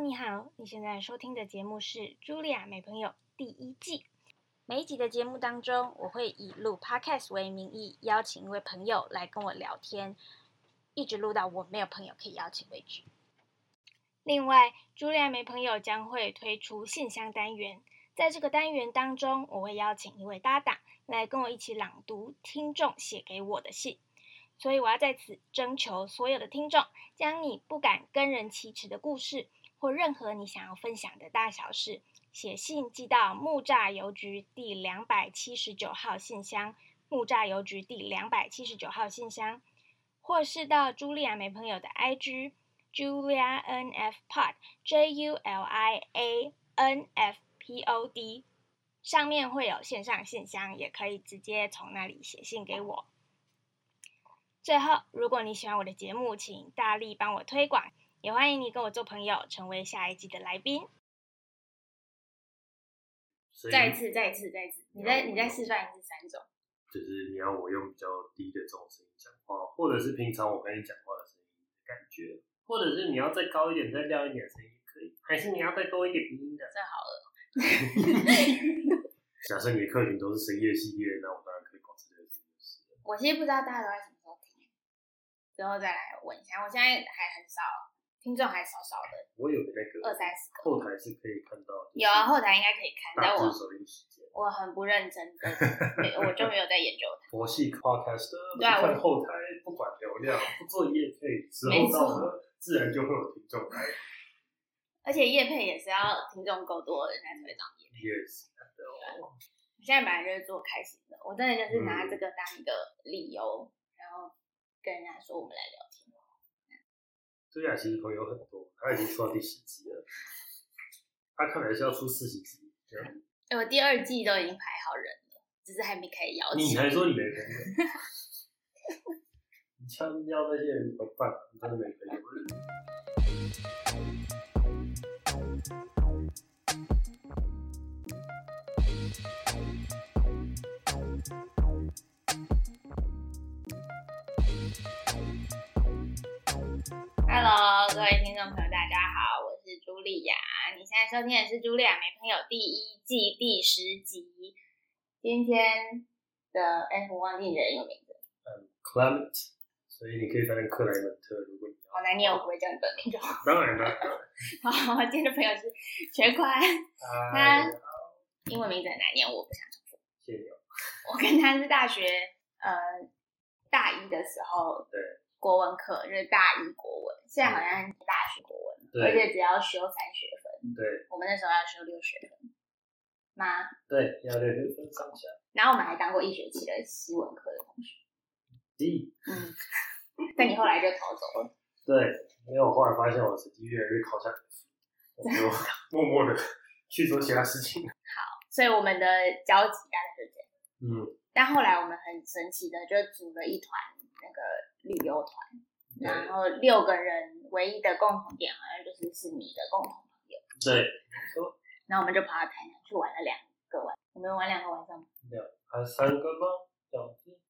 你好，你现在收听的节目是《茱莉亚美朋友》第一季。每一集的节目当中，我会以录 Podcast 为名义，邀请一位朋友来跟我聊天，一直录到我没有朋友可以邀请为止。另外，茱莉亚美朋友将会推出信箱单元，在这个单元当中，我会邀请一位搭档来跟我一起朗读听众写给我的信。所以，我要在此征求所有的听众，将你不敢跟人启齿的故事，或任何你想要分享的大小事，写信寄到木栅邮局第两百七十九号信箱，木栅邮局第两百七十九号信箱，或是到茱莉亚美朋友的 IG Julia N F Pod J U L I A N F P O D，上面会有线上信箱，也可以直接从那里写信给我。最后，如果你喜欢我的节目，请大力帮我推广，也欢迎你跟我做朋友，成为下一季的来宾。再一次，再一次，再一次，你再你再示范一次三种。就是你要我用比较低的这种声音讲话，或者是平常我跟你讲话的声音感觉，或者是你要再高一点、再亮一点的声音可以，还是你要再多一点鼻音的？这好了。假设你的客群都是深夜系列，那我当然可以保持这个声音。我其实不知道大家都在什么时候听，之后再来问一下。我现在还很少。听众还少少的，我有那个二三十个后台是可以看到，有啊，后台应该可以看，但我我很不认真的，我就没有在研究它。佛系 podcast 对后台不管流量，不做业配，之后到了自然就会有听众来。而且业配也是要听众够多，人才会当业配。Yes，对哦。我现在本来就是做开心的，我真的就是拿这个当一个理由，然后跟人家说我们来聊天。朱雅其实朋友很多，他已经出到第十集了。他看来是要出四十集。哎，我第二季都已经排好人了，只是还没开始邀请。你还说你没朋友？你枪要那些人怎么办？你真的没朋友 ？Hello，各位听众朋友，大家好，我是茱莉亚。你现在收听的是《茱莉亚没朋友》第一季第十集。今天的哎，我忘记你的英文名字。嗯，Clement，所以你可以翻译克莱门特。如果你好难念，我不会叫你本名就好。当然了。好，今天的朋友是全宽，他英文名字很难念，我不想重复。谢谢。我跟他是大学呃大一的时候。对。国文课就是大一国文，现在好像大学国文，而且只要修三学分。对，我们那时候要修六学分吗？对，要六学分上下。然后我们还当过一学期的西文课的同学。嗯，但你后来就逃走了。对，因为我后来发现我成绩越来越靠下，我就默默的去做其他事情。好，所以我们的交集大概就这样。嗯，但后来我们很神奇的就组了一团那个。旅游团，然后六个人唯一的共同点好像就是是你的共同朋友。对，然后我们就跑到台南去玩了两个晚，我们玩两个晚上吗？两还三个吗？两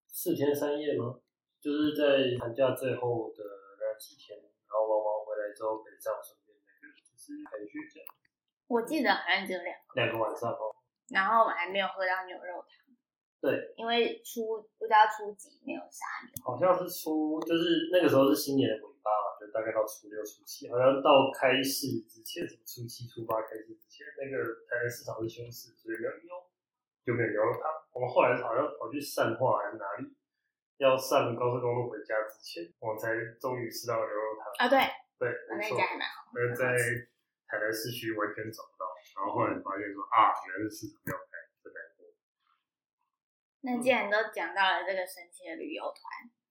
四天三夜吗？就是在寒假最后的那几天，然后玩完回来之后北上顺便那个就是开学这样。我记得好像只有两个两个晚上哦。然后我们还没有喝到牛肉汤。对，因为初不知道初几没有杀牛，好像是初，就是那个时候是新年的尾巴嘛，就大概到初六、初七，好像到开市之前，什么初七、初八开市之前，那个台南市场是休市，所以没有牛，就没有牛肉汤。我们后来好像跑去善化还是哪里，要上高速公路回家之前，我们才终于吃到牛肉汤啊！对，对，那家还蛮好，但是在台南市区完全找不到，然后后来发现说啊，原来是市场没有开。那既然都讲到了这个神奇的旅游团，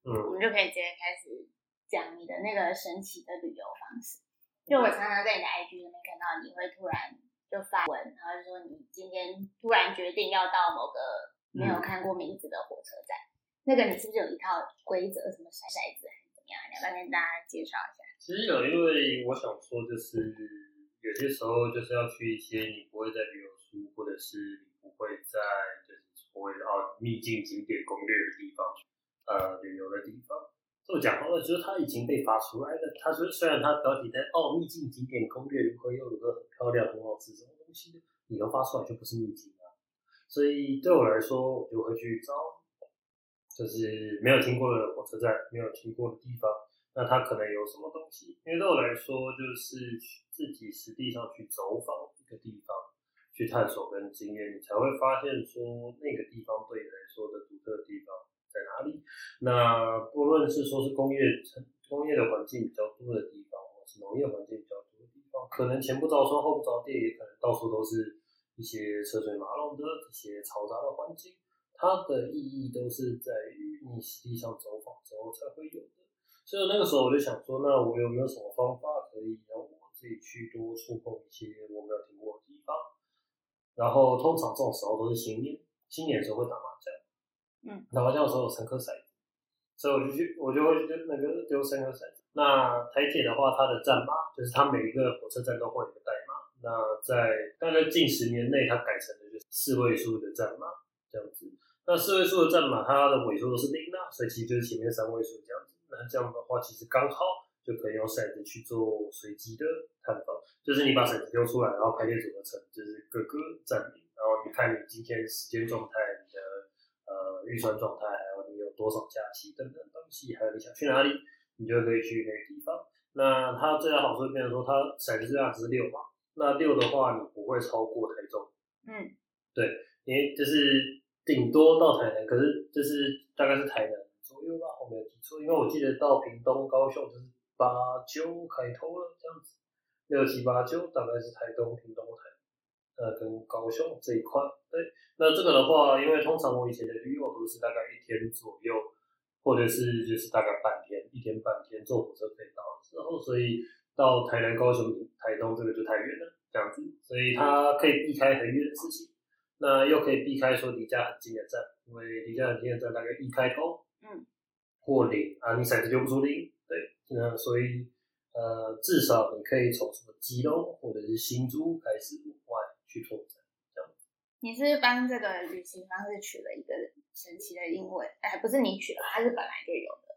嗯，我们就可以直接开始讲你的那个神奇的旅游方式。就我常常在你的 IG 里面看到，你会突然就发文，然后就说你今天突然决定要到某个没有看过名字的火车站。那个你是不是有一套规则，什么骰骰子还是怎么样？你要不要跟大家介绍一下？其实有，因为我想说，就是有些时候就是要去一些你不会在旅游书，或者是你不会在就是。会哦，秘境景点攻略的地方，呃，旅游的地方，这么讲好了，就是它已经被发出来了。它虽虽然它标题在哦秘境景点攻略如何又如何很漂亮很好吃什么东西，你都发出来就不是秘境了。所以对我来说，我就会去找，就是没有听过的火车站，没有听过的地方，那它可能有什么东西？因为对我来说，就是自己实际上去走访一个地方，去探索跟经验，你才会发现说那个地方对你来说的独特地方。在哪里？那不论是说是工业城、工业的环境比较多的地方，或是农业环境比较多的地方，可能前不着村后不着店，也可能到处都是一些车水马龙的这些嘈杂的环境。它的意义都是在于你实际上走访之后才会有的。所以那个时候我就想说，那我有没有什么方法可以让我自己去多触碰一些我没有听过的地方？然后通常这种时候都是新年，新年的时候会打麻将。嗯，打麻将的时候有三颗骰子，所以我就去，我就会去那个丢三颗骰子。那台铁的话，它的站码就是它每一个火车站都会有个代码。那在大概近十年内，它改成的就是四位数的站码这样子。那四位数的站码，它的尾数都是零啊，所以其实就是前面三位数这样子。那这样的话，其实刚好就可以用骰子去做随机的探访，就是你把骰子丢出来，然后排列组合成就是各个站名，然后你看你今天时间状态。你的呃，预算状态，还有你有多少假期等等东西，还有你想去哪里，你就可以去那个地方。那它最大好处变成说，它骰子最大值是六嘛，那六的话，你不会超过台中。嗯，对，因为就是顶多到台南，可是就是大概是台南左右吧，我没有记错，因为我记得到屏东、高雄就是八九开头了这样子，六七八九大概是台东、屏东、台。呃，跟高雄这一块，对，那这个的话，因为通常我以前的旅游都是大概一天左右，或者是就是大概半天，一天半天坐火车可以到，然后所以到台南、高雄、台东这个就太远了，这样子，所以它可以避开很远的事情，那又可以避开说离家很近的站，因为离家很近的站大概一开头，嗯，或零啊，你骰子丢不出零，对，那所以呃，至少你可以从什么基隆或者是新竹开始往外。去拓展，这样。你是帮这个旅行方式取了一个神奇的英文，哎，不是你取的，它是本来就有的。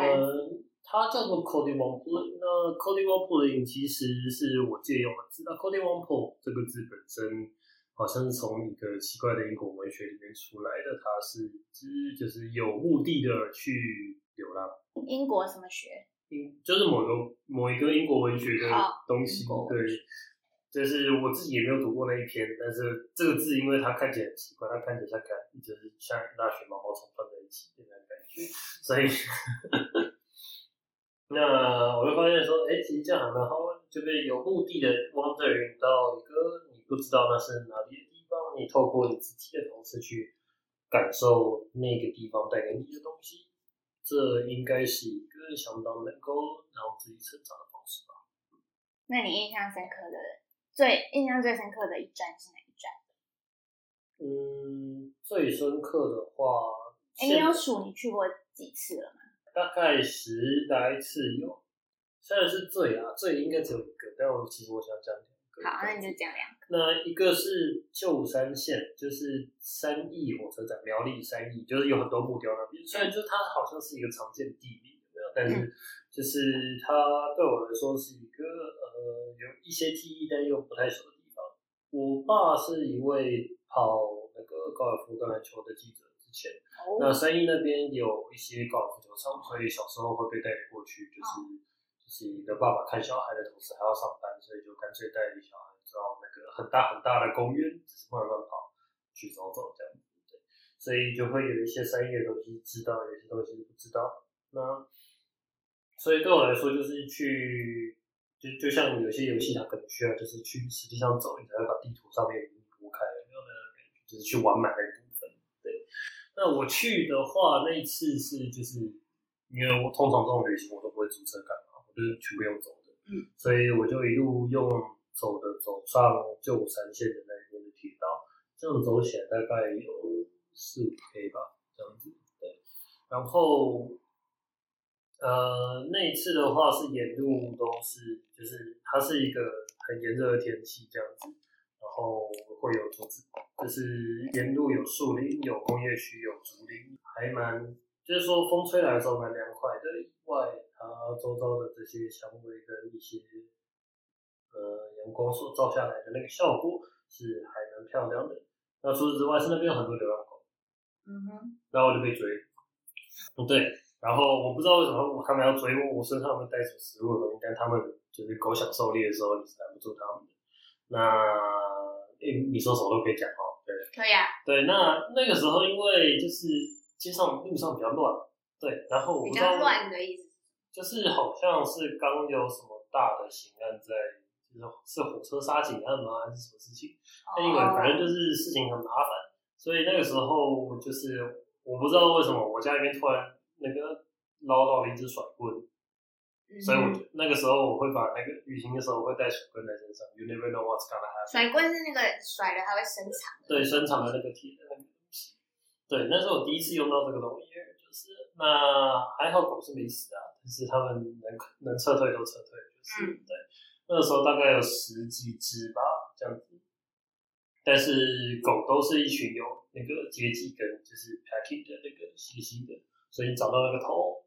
呃，它叫做 Cody n 那 Cody n 其实是我借用的字。那 Cody l 这个字本身好像是从一个奇怪的英国文学里面出来的，它是指就是有目的的去流浪。英国什么学？英就是某个某一个英国文学的东西，对。就是我自己也没有读过那一篇，但是这个字因为它看起来很奇怪，它看起来像看就是像一大群毛毛虫放在一起的那种感觉，所以。那我就发现说，哎，其实这样还蛮好玩，就是有目的的 wander 到一个你不知道那是哪里的地方，你透过你自己的方式去感受那个地方带给你的东西，这应该是一个相当能够让自己成长的方式吧。那你印象深刻的？最印象最深刻的一站是哪一站？嗯，最深刻的话，哎，你有数你去过几次了吗？大概十来次有，虽然是最啊，最应该只有一个，但我其实我想讲两个。好，那你就讲两个。那一个是旧山线，就是三义火车站，苗栗三义，就是有很多木雕那边。虽然就它好像是一个常见地名，但是就是它对我来说是一个。呃，有一些记忆，但又不太熟的地方。我爸是一位跑那个高尔夫橄榄球的记者，之前那三义那边有一些高尔夫球场，所以小时候会被带过去，就是就是你的爸爸看小孩的同时还要上班，所以就干脆带小孩到那个很大很大的公园，只是慢慢跑去走走这样子，对，所以就会有一些三义的东西知道，有些东西不知道。那所以对我来说，就是去。就就像有些游戏，它可能需要就是去实际上走，你才会把地图上面铺开，有没有那个感觉？就是去玩满那一部分。对，那我去的话，那一次是就是因为我通常这种旅行我都不会租车干，就是全部用走的。嗯，所以我就一路用走的走上旧山线的那一边的铁道，这样走起来大概有四五 K 吧，这样子。对，然后。呃，那一次的话是沿路都是，就是它是一个很炎热的天气这样子，然后会有竹子，就是沿路有树林，有工业区，有竹林，还蛮就是说风吹来的时候蛮凉快的，以外它周遭的这些香味跟一些呃阳光所照下来的那个效果是还蛮漂亮的。那除此之外，是那边有很多流浪狗，嗯哼，然后我就被追，不对，然后我不知道为什么他们要追我，我身上有没有带什么食物的东西，但他们就是狗想狩猎的时候，你是拦不住他们的。那你你说什么都可以讲哦，对。可以啊，对，那那个时候因为就是街上路上比较乱，对，然后我比不知道较，乱的意思。就是好像是刚有什么大的刑案在，就是是火车杀警案吗？还是什么事情？因为反正就是事情很麻烦，所以那个时候就是我不知道为什么我家里面突然那个捞到了一只甩棍，嗯所以我就那个时候我会把那个旅行的时候我会带甩棍在身上，You never know what's gonna happen。甩棍是那个甩了它会伸长的。对，伸长的那个铁的那个东西。对，那是我第一次用到这个东西，就是那还好狗是没死啊，但是他们能能撤退都撤退，就是、嗯对。那个时候大概有十几只吧，这样子。但是狗都是一群有那个阶级跟就是 packing 的那个习性的，所以你找到那个头，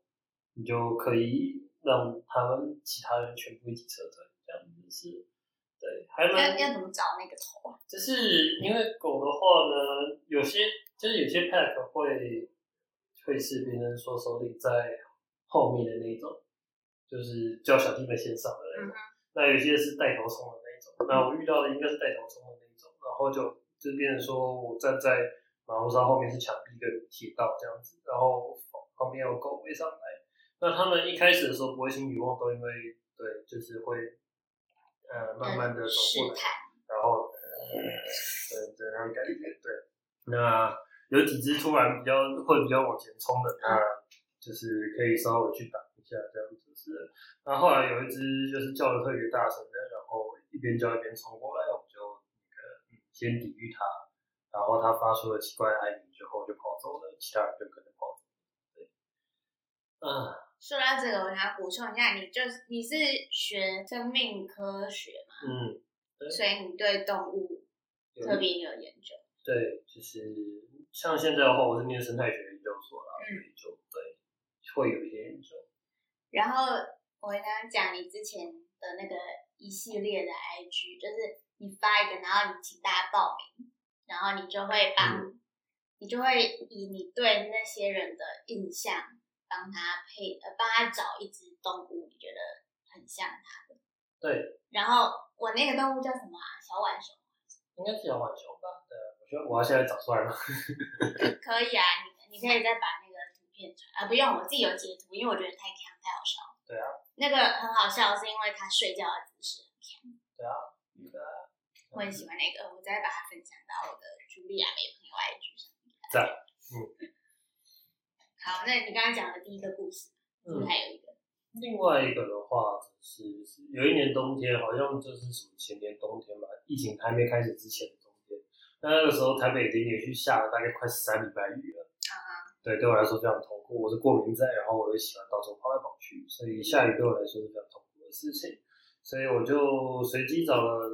你就可以让他们其他人全部一起撤退，这样子是，对，还蛮要要怎么找那个头啊？就是因为狗的话呢，有些就是有些 pack 会会是别人说手里在后面的那一种，就是叫小弟们先上的那种。那有些是带头冲的那一种。那我遇到的应该是带头冲的那一种，然后就就变成说我站在马路上后面是墙壁跟铁道这样子，然后旁边有狗围上来。那他们一开始的时候不会轻举妄动，因为对，就是会呃慢慢的走过来。然后，对这样感觉，对。那有几只突然比较会比较往前冲的，那就是可以稍微去挡一下这样子是。那后来有一只就是叫的特别大声的，然后一边叫一边冲过来，我们就那个嗯先抵御它，然后它发出了奇怪的哀鸣之后就跑走了，其他人就跟着跑走。对，啊，说到这个，我想要补充一下，你就是你是学生命科学嘛，嗯，对所以你对动物特别有研究。对，就是像现在的话，我是念生态学研究所啦，所以就对会有一些研究。然后我刚刚讲你之前的那个一系列的 IG，就是你发一个，然后你请大家报名，然后你就会帮，嗯你就会以你对那些人的印象，帮他配呃帮他找一只动物，你觉得很像他的。对，然后我那个动物叫什么啊？小浣熊。应该是小浣熊吧？对，我觉得我要现在找出来吗？可以啊，你你可以再把那个啊，不用，我自己有截图，因为我觉得太强太好笑了。对啊，那个很好笑，是因为他睡觉的姿势很强，对啊，对啊，我很喜欢那个，我再把它分享到我的茱莉亚美朋友 IG 上面。赞，好，那你刚刚讲的第一个故事。还有一个？另外一个的话，是是有一年冬天，好像就是什么前年冬天吧，疫情还没开始之前的冬天。那那个时候台北已经连续下了大概快三礼拜雨了。对，对我来说非常痛苦。我是过敏症，然后我又喜欢到处跑来跑去，所以下雨对我来说是非常痛苦的事情。所以我就随机找了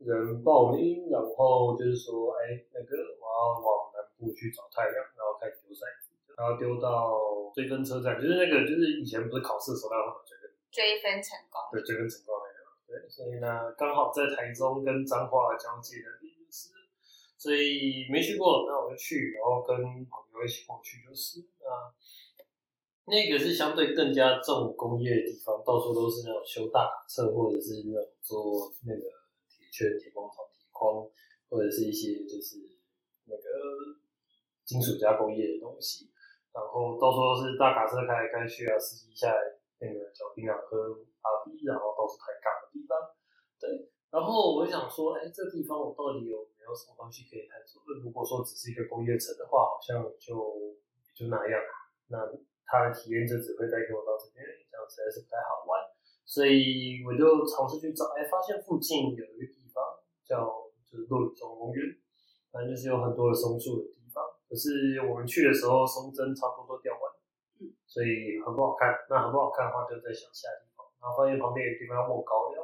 人报名，然后就是说，哎，那个我要往南部去找太阳，然后开始丢骰子，然后丢到追分车站，就是那个就是以前不是考试的时候大家会有追分，追分成功。对，追分成功那个，对，所以呢，刚好在台中跟彰化交界的地就是。所以没去过，那我就去，然后跟朋友一起过去就是。那那个是相对更加重工业的地方，到处都是那种修大车，或者是那种做那个铁圈、铁工厂、铁矿，或者是一些就是那个金属加工业的东西。然后到处都是大卡车开来开去啊，司机下来那个嚼槟榔喝阿比，然后到处抬杠的地方。对，然后我想说，哎，这地方我到底有有什么东西可以探索？如果说只是一个工业城的话，好像就就那样。那他的体验就只会带给我到这边，这样实在是不太好玩。所以我就尝试去找，哎，发现附近有一个地方叫就是落雨松公园，反正就是有很多的松树的地方。可是我们去的时候，松针差不多都掉完，嗯，所以很不好看。那很不好看的话，就在想其他地方。然后发现旁边有个地方要莫高寮，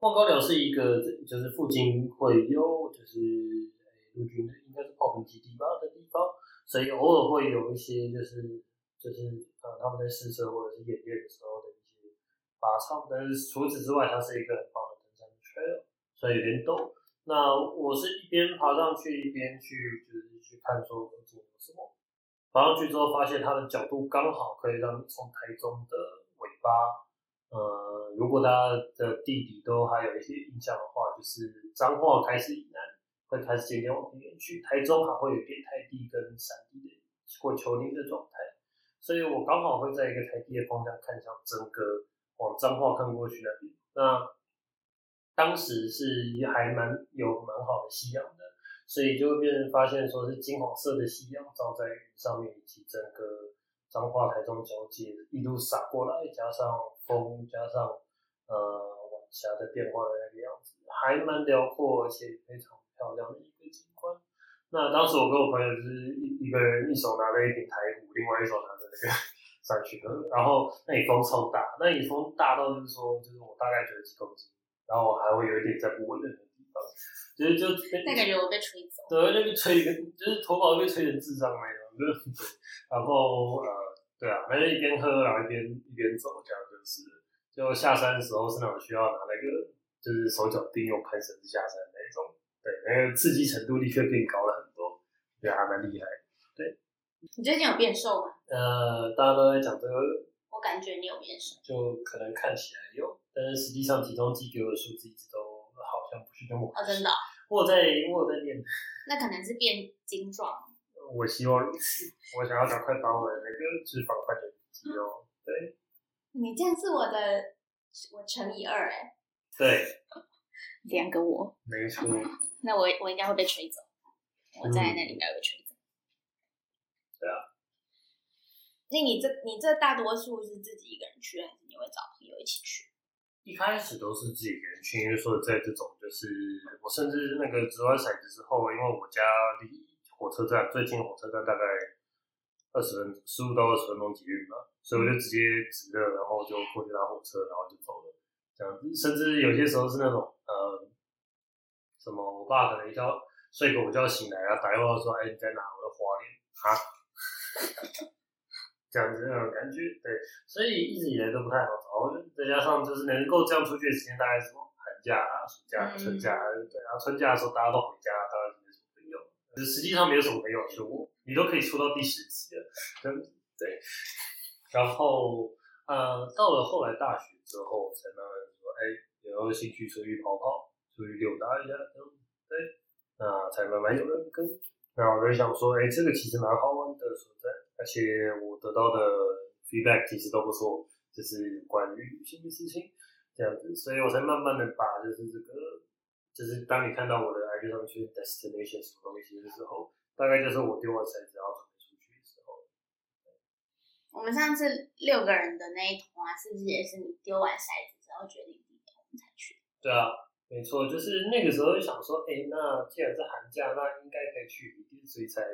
望高寮是一个就是附近会有就是诶陆军的应该是炮兵基地吧的地方，所以偶尔会有一些就是就是呃他们在试车或者是演练的时候的一些拔草，但是除此之外，它是一个很棒的登山 trail，所以有点陡。那我是一边爬上去一边去就是去看说附近有什么，爬上去之后发现它的角度刚好可以让你从台中的尾巴，如果大家的地理都还有一些印象的话，就是彰化开始以南。会开始渐渐往平原去，台中还会有点台地跟山地的或丘陵的状态，所以我刚好会在一个台地的方向看向整个往彰化看过去那边。那当时是还蛮有蛮好的夕阳的，所以就会变成发现说是金黄色的夕阳照在上面，以及整个彰化台中交界一路洒过来，加上风，加上呃晚霞的变化的那个样子，还蛮辽阔，而且非常。漂亮的一个景观。那当时我跟我朋友就是一一个人一手拿着一瓶台虎，另外一手拿着那个 上去喝。然后那里风超大，那里风大到就是说，就是我大概觉得几公斤，然后我还会有一点在不稳的地方，就是就那感觉我被吹走，对，那个吹个就是头发被吹成智障那种，就 是然后呃，对啊，反正一边喝然后一边一边走，这样就是，就下山的时候是那种需要拿那个就是手脚并用攀绳子下山那种。对，那个刺激程度立刻变高了很多，觉得还蛮厉害。对，你最近有变瘦吗？呃，大家都在讲这个，我感觉你有变瘦，就可能看起来有，但是实际上体重计给我的数字一直都好像不是那么。哦，真的？我在我在练。那可能是变精壮。我希望我想要赶快把我的那个脂肪换成肌肉。对。你这样是我的，我乘以二哎。对。两个我。没错。那我我应该会被吹走，我在那里应该被吹走。对啊。那你这你这大多数是自己一个人去，还是你会找朋友一起去？一开始都是自己一个人去，因为说在这种就是我甚至那个掷完骰子之后，因为我家离火车站最近火车站大概二十分十五到二十分钟捷运嘛，所以我就直接直的，然后就过去搭火车，然后就走了。这样子，甚至有些时候是那种呃。什么？我爸可能一觉睡个午觉醒来，然后打电话说：“哎，你在哪？我的花莲哈。”这样子那种感觉，对，所以一直以来都不太好找。再加上就是能够这样出去的时间，大概什么寒假啊、暑假、春假，对。然后春假的时候大家都回家，当然没什么朋友。实际上没有什么朋友，就我，你都可以出到第十集了，对。然后呃，到了后来大学之后，才慢慢说：“哎，有兴趣出去跑跑。”出去溜达一下，对，那才慢慢有人跟。然后我就想说，哎，这个其实蛮好玩的所在，而且我得到的 feedback 其实都不错，就是关于旅行的事情这样子，所以我才慢慢的把就是这个，就是当你看到我的 IG 上去 destination 什么东西的时候，大概就是我丢完骰子然后。我们上次六个人的那一团啊，是不是也是你丢完骰子之后决定地点我们才去？对啊。没错，就是那个时候就想说，哎，那既然是寒假，那应该可以去一点，所以才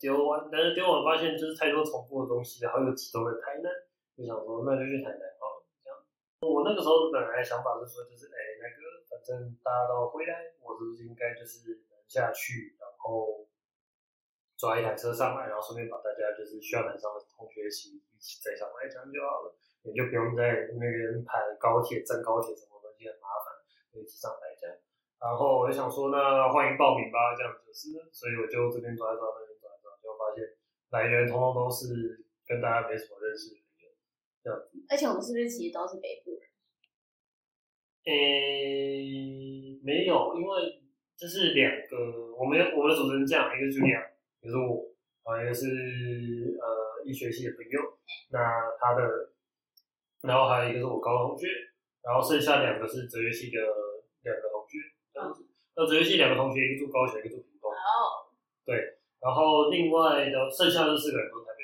丢完。但是丢完发现就是太多重复的东西，然后又集中了台南，就想说那就去台南好了。这样，我那个时候本来想法是说，就是哎，那个反正大家都回来，我是不是应该就是下去，然后抓一台车上来，然后顺便把大家就是需要南上的同学一起一起载上来，这样就好了，也就不用在那边排高铁、站高铁什么东西很麻烦。一起上来这样，然后我就想说，那欢迎报名吧，这样就是，所以我就这边抓一抓，那边抓一抓，就发现来源通通都是跟大家没什么认识的人，这样子。而且我们是不是其实都是北部人？诶，没有，因为这是两个，我们我们的组成这样，一个是两，一个是我，啊，一个是呃医学系的朋友，那他的，然后还有一个是我高中同学。然后剩下两个是哲学系的两个同学，这样子。那哲学系两个同学，一个住高雄，一个住屏东。哦。对，然后另外的剩下的四个人都台北，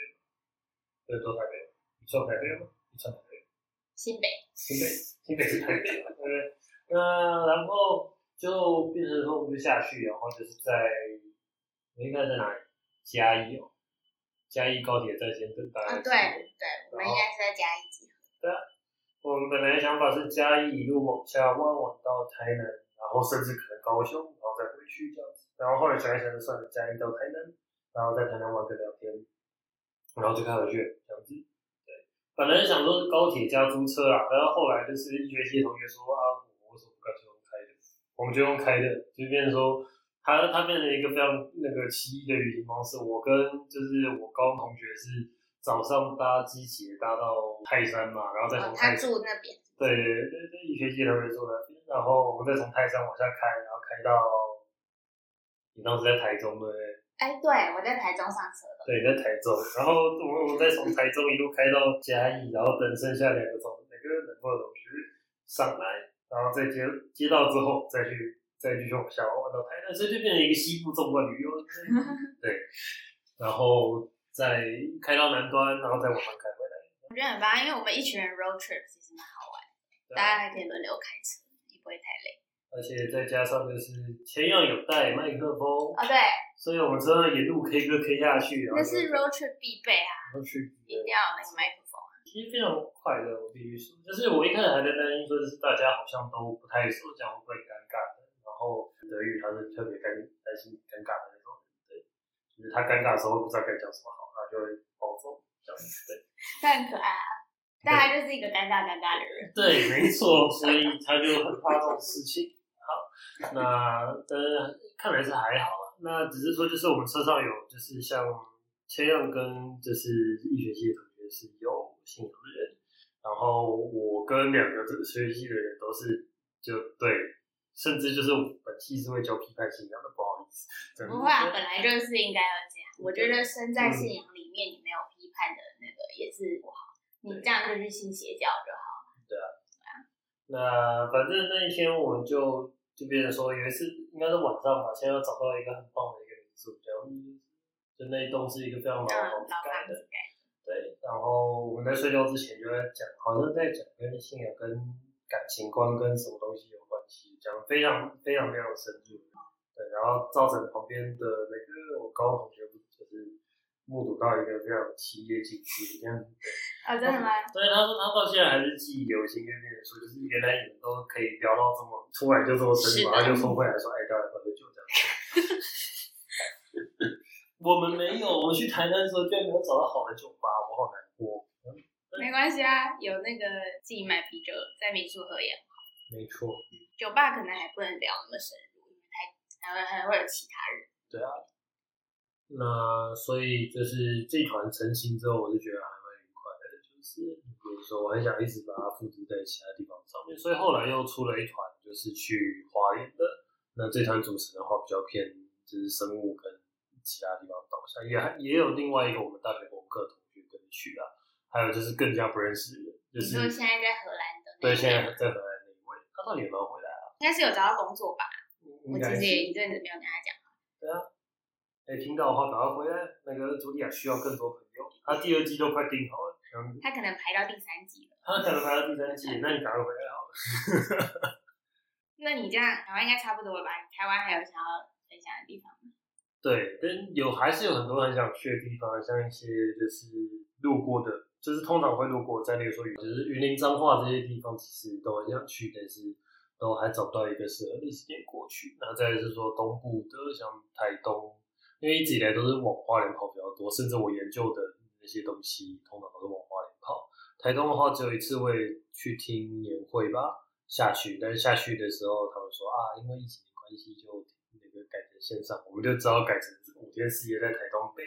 对，都台北。你算台北吗？你算台北。新北。新北，新北是台北嘛？对。那然后就变成说，我们就下去，然后就是在，我应该在哪里？嘉义哦。嘉义高铁在先等大家。对对，我们应该是在嘉义集合。对啊。我们本来想法是嘉义一路往下弯弯到台南，然后甚至可能高雄，然后再回去这样子。然后后来想一想，就算了，嘉义到台南，然后在台南玩个两天，然后就开回去这样子。对，本来想说是高铁加租车啊，然后后来就是一学期同学说啊，我为什么不干脆用开的？我们就用开的，就变成说，它它变成一个非常那个奇异的旅行方式。我跟就是我高中同学是早上搭机捷搭到泰山嘛，然后再从他泰山。住那边，对对对对，一学期同学住那边，然后我们再从泰山往下开，然后开到你当时在台中对不对？哎，对，我在台中上车的，对，在台中，然后我我再从台中一路开到嘉义，然后等剩下两个同那个冷漠的同学上来，然后再接接到之后再去再继续往下玩到台南，所以就变成一个西部纵贯旅游。对，然后再开到南端，然后再往上开回来。我觉得很棒，因为我们一群人 road trip 其实蛮好玩大家还可以轮流开车，也不会太累。而且再加上就是前要有带麦克风，哦，对，所以我们真的沿路 K 歌 K 下去，那是 road trip 必备啊，，road trip 一定要有那个麦克风啊。其实非常快乐，我必须说，就是我一开始还在担心说，就是大家好像都不太熟，这样会不会尴尬的。然后德语他是特别尴担心尴尬的那种人，对，就是他尴尬的时候不知道该讲什么好，他就会暴走这样子，对。他很可爱啊，但他就是一个尴尬尴尬的人。对，没错，所以他就很怕这种事情。好，那呃，看来是还好啦那只是说，就是我们车上有，就是像千样跟就是医学系的同学是有信仰的人，然后我跟两个这个学系的人都是就对，甚至就是本系是会教批判信仰的，不好意思，不会啊，本来就是应该要这样。我觉得身在信仰里面，你没有批判的那个也是不好。你这样就去信邪教就好。对啊那反正那一天我们就就变成说，有一次应该是晚上吧，现在要找到一个很棒的一个民宿，这样，就那一栋是一个非常老的嗯，房子老盖的。对。然后我们在睡觉之前就在讲，好像在讲跟信仰、跟感情观跟什么东西有讲得非常非常非常深入。对，然后造成旁边的那个我高中同学就是目睹到一个非常奇异的景致，这样子。对 哦，真的吗？对，他说他到现在还是记忆犹新，跟别人说，就是原来你们都可以聊到这么出来就这么深入，然后就冲回来说，哎，大家喝喝酒这样。我们没有，我们去台南的时候居然没有找到好的酒吧，我好难过。没关系啊，有那个自己买啤酒，在民宿喝也好。没错，酒吧可能还不能聊那么深入，因为还还会还会有其他人。对啊。那所以就是这团成型之后，我就觉得还蛮愉快的，就是比如说我很想一直把它复制在其他地方上面，所以后来又出了一团，就是去花莲的。那这团组成的话比较偏就是生物跟其他地方导向，也还也有另外一个我们大学功课同学跟去啊，还有就是更加不认识的人，就是说现在在荷兰的对现在在荷兰他到底有没有回来啊？应该是有找到工作吧？我其实也一阵子没有跟他讲。对啊，哎、听到的话赶快回来。那个茱莉亚需要更多朋友，他第二季都快定好了。他可能排到第三季了。他可能排到第三季，那你赶快回来好了。那你这样台湾应该差不多了吧？台湾还有想要分享的地方吗？对，但有还是有很多很想去的地方，像一些就是路过的，就是通常会路过，在例如说就是云林彰化这些地方，其实都很想去，但是都还找不到一个适合的时间过去。然后再来是说东部的，像台东，因为一直以来都是往花莲跑比较多，甚至我研究的那些东西，通常都是往花莲跑。台东的话，只有一次会去听年会吧，下去，但是下去的时候，他们说啊，因为疫情的关系，就那个改成线上，我们就只好改成五天四夜在台东北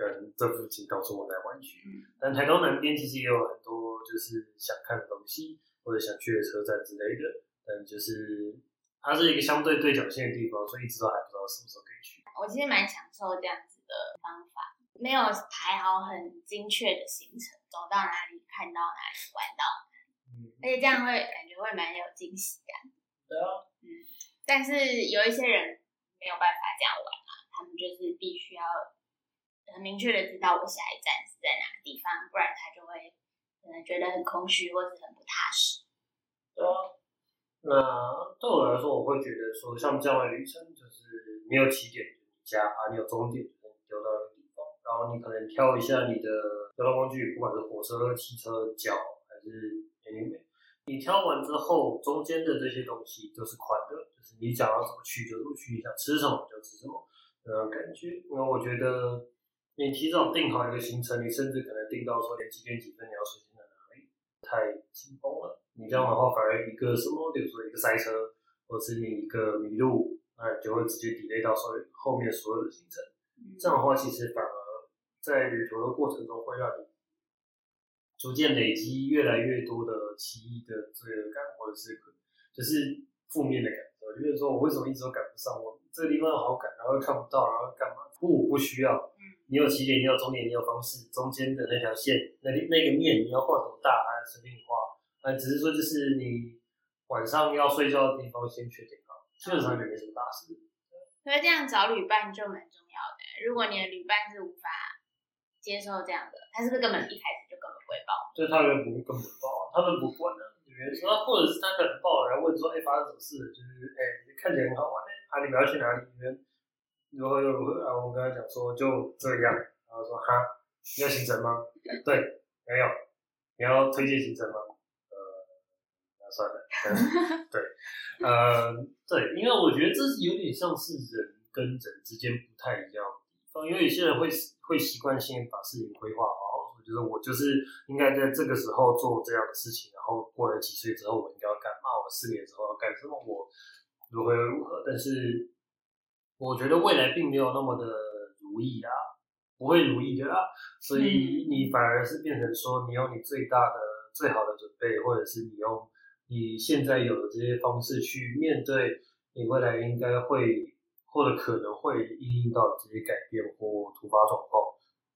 跟这附近到处玩来玩去。嗯但台东南边其实也有很多就是想看的东西，或者想去的车站之类的，但就是它是一个相对对角线的地方，所以一直都还不知道什么时候可以去。我其实蛮享受这样子的方法，没有排好很精确的行程，走到哪里看到哪里玩到哪里，嗯，而且这样会感觉会蛮有惊喜感。对啊，但是有一些人没有办法这样玩啊，他们就是必须要很明确的知道我下一站是在哪个地方，不然他就会可能觉得很空虚或是很不踏实。对啊。那对我来说，我会觉得说，像这样的旅程，就是没有起点就你家啊，你有终点就是你丢到一个地方，然后你可能挑一下你的交通工具，不管是火车、汽车、脚还是哎你挑完之后，中间的这些东西都是宽的，就是你想要怎么去就怎么去，你想吃什么就吃什么。那种感觉。因为我觉得你提早定好一个行程，你甚至可能定到说连几点几分你要出现在哪里，太紧绷了。你这样的话，反而一个什么，比如说一个塞车，或者是你一个迷路，那你就会直接 delay 到所有后面所有的行程。这样的话，其实反而在旅途的过程中，会让你逐渐累积越来越多的奇异的罪恶感，或者是就是负面的感受，就是说我为什么一直都赶不上？我这个地方好赶，然后看不到，然后干嘛？不，不需要。你有起点，你有终点，你有方式，中间的那条线，那那个面你要画多大，还随便你画。啊，只是说就是你晚上要睡觉的地方先确定好，基本上就没什么大事。所以这样找旅伴就蛮重要的。如果你的旅伴是无法接受这样的，他是不是根本一开始就根本不会报？对，他们不会根本不报，他们不管的。比如说，或者是他可能报了，然后问说，哎，发生什么事？就是哎，看起来很好玩的，啊，你们要去哪里？你们如何如何？啊，我跟他讲说就这样，然后说哈，你有行程吗？对，没有。你要推荐行程吗？呃，那算了。对，呃，对，因为我觉得这是有点像是人跟人之间不太一样的地方，因为有些人会会习惯性把事情规划好，我觉得我就是应该在这个时候做这样的事情，然后过了几岁之后我应该要干嘛？我四年之后要干什么？我如何如何？但是。我觉得未来并没有那么的如意啊，不会如意的啦，所以你反而是变成说，你用你最大的、最好的准备，或者是你用你现在有的这些方式去面对你未来应该会或者可能会应遇到这些改变或突发状况，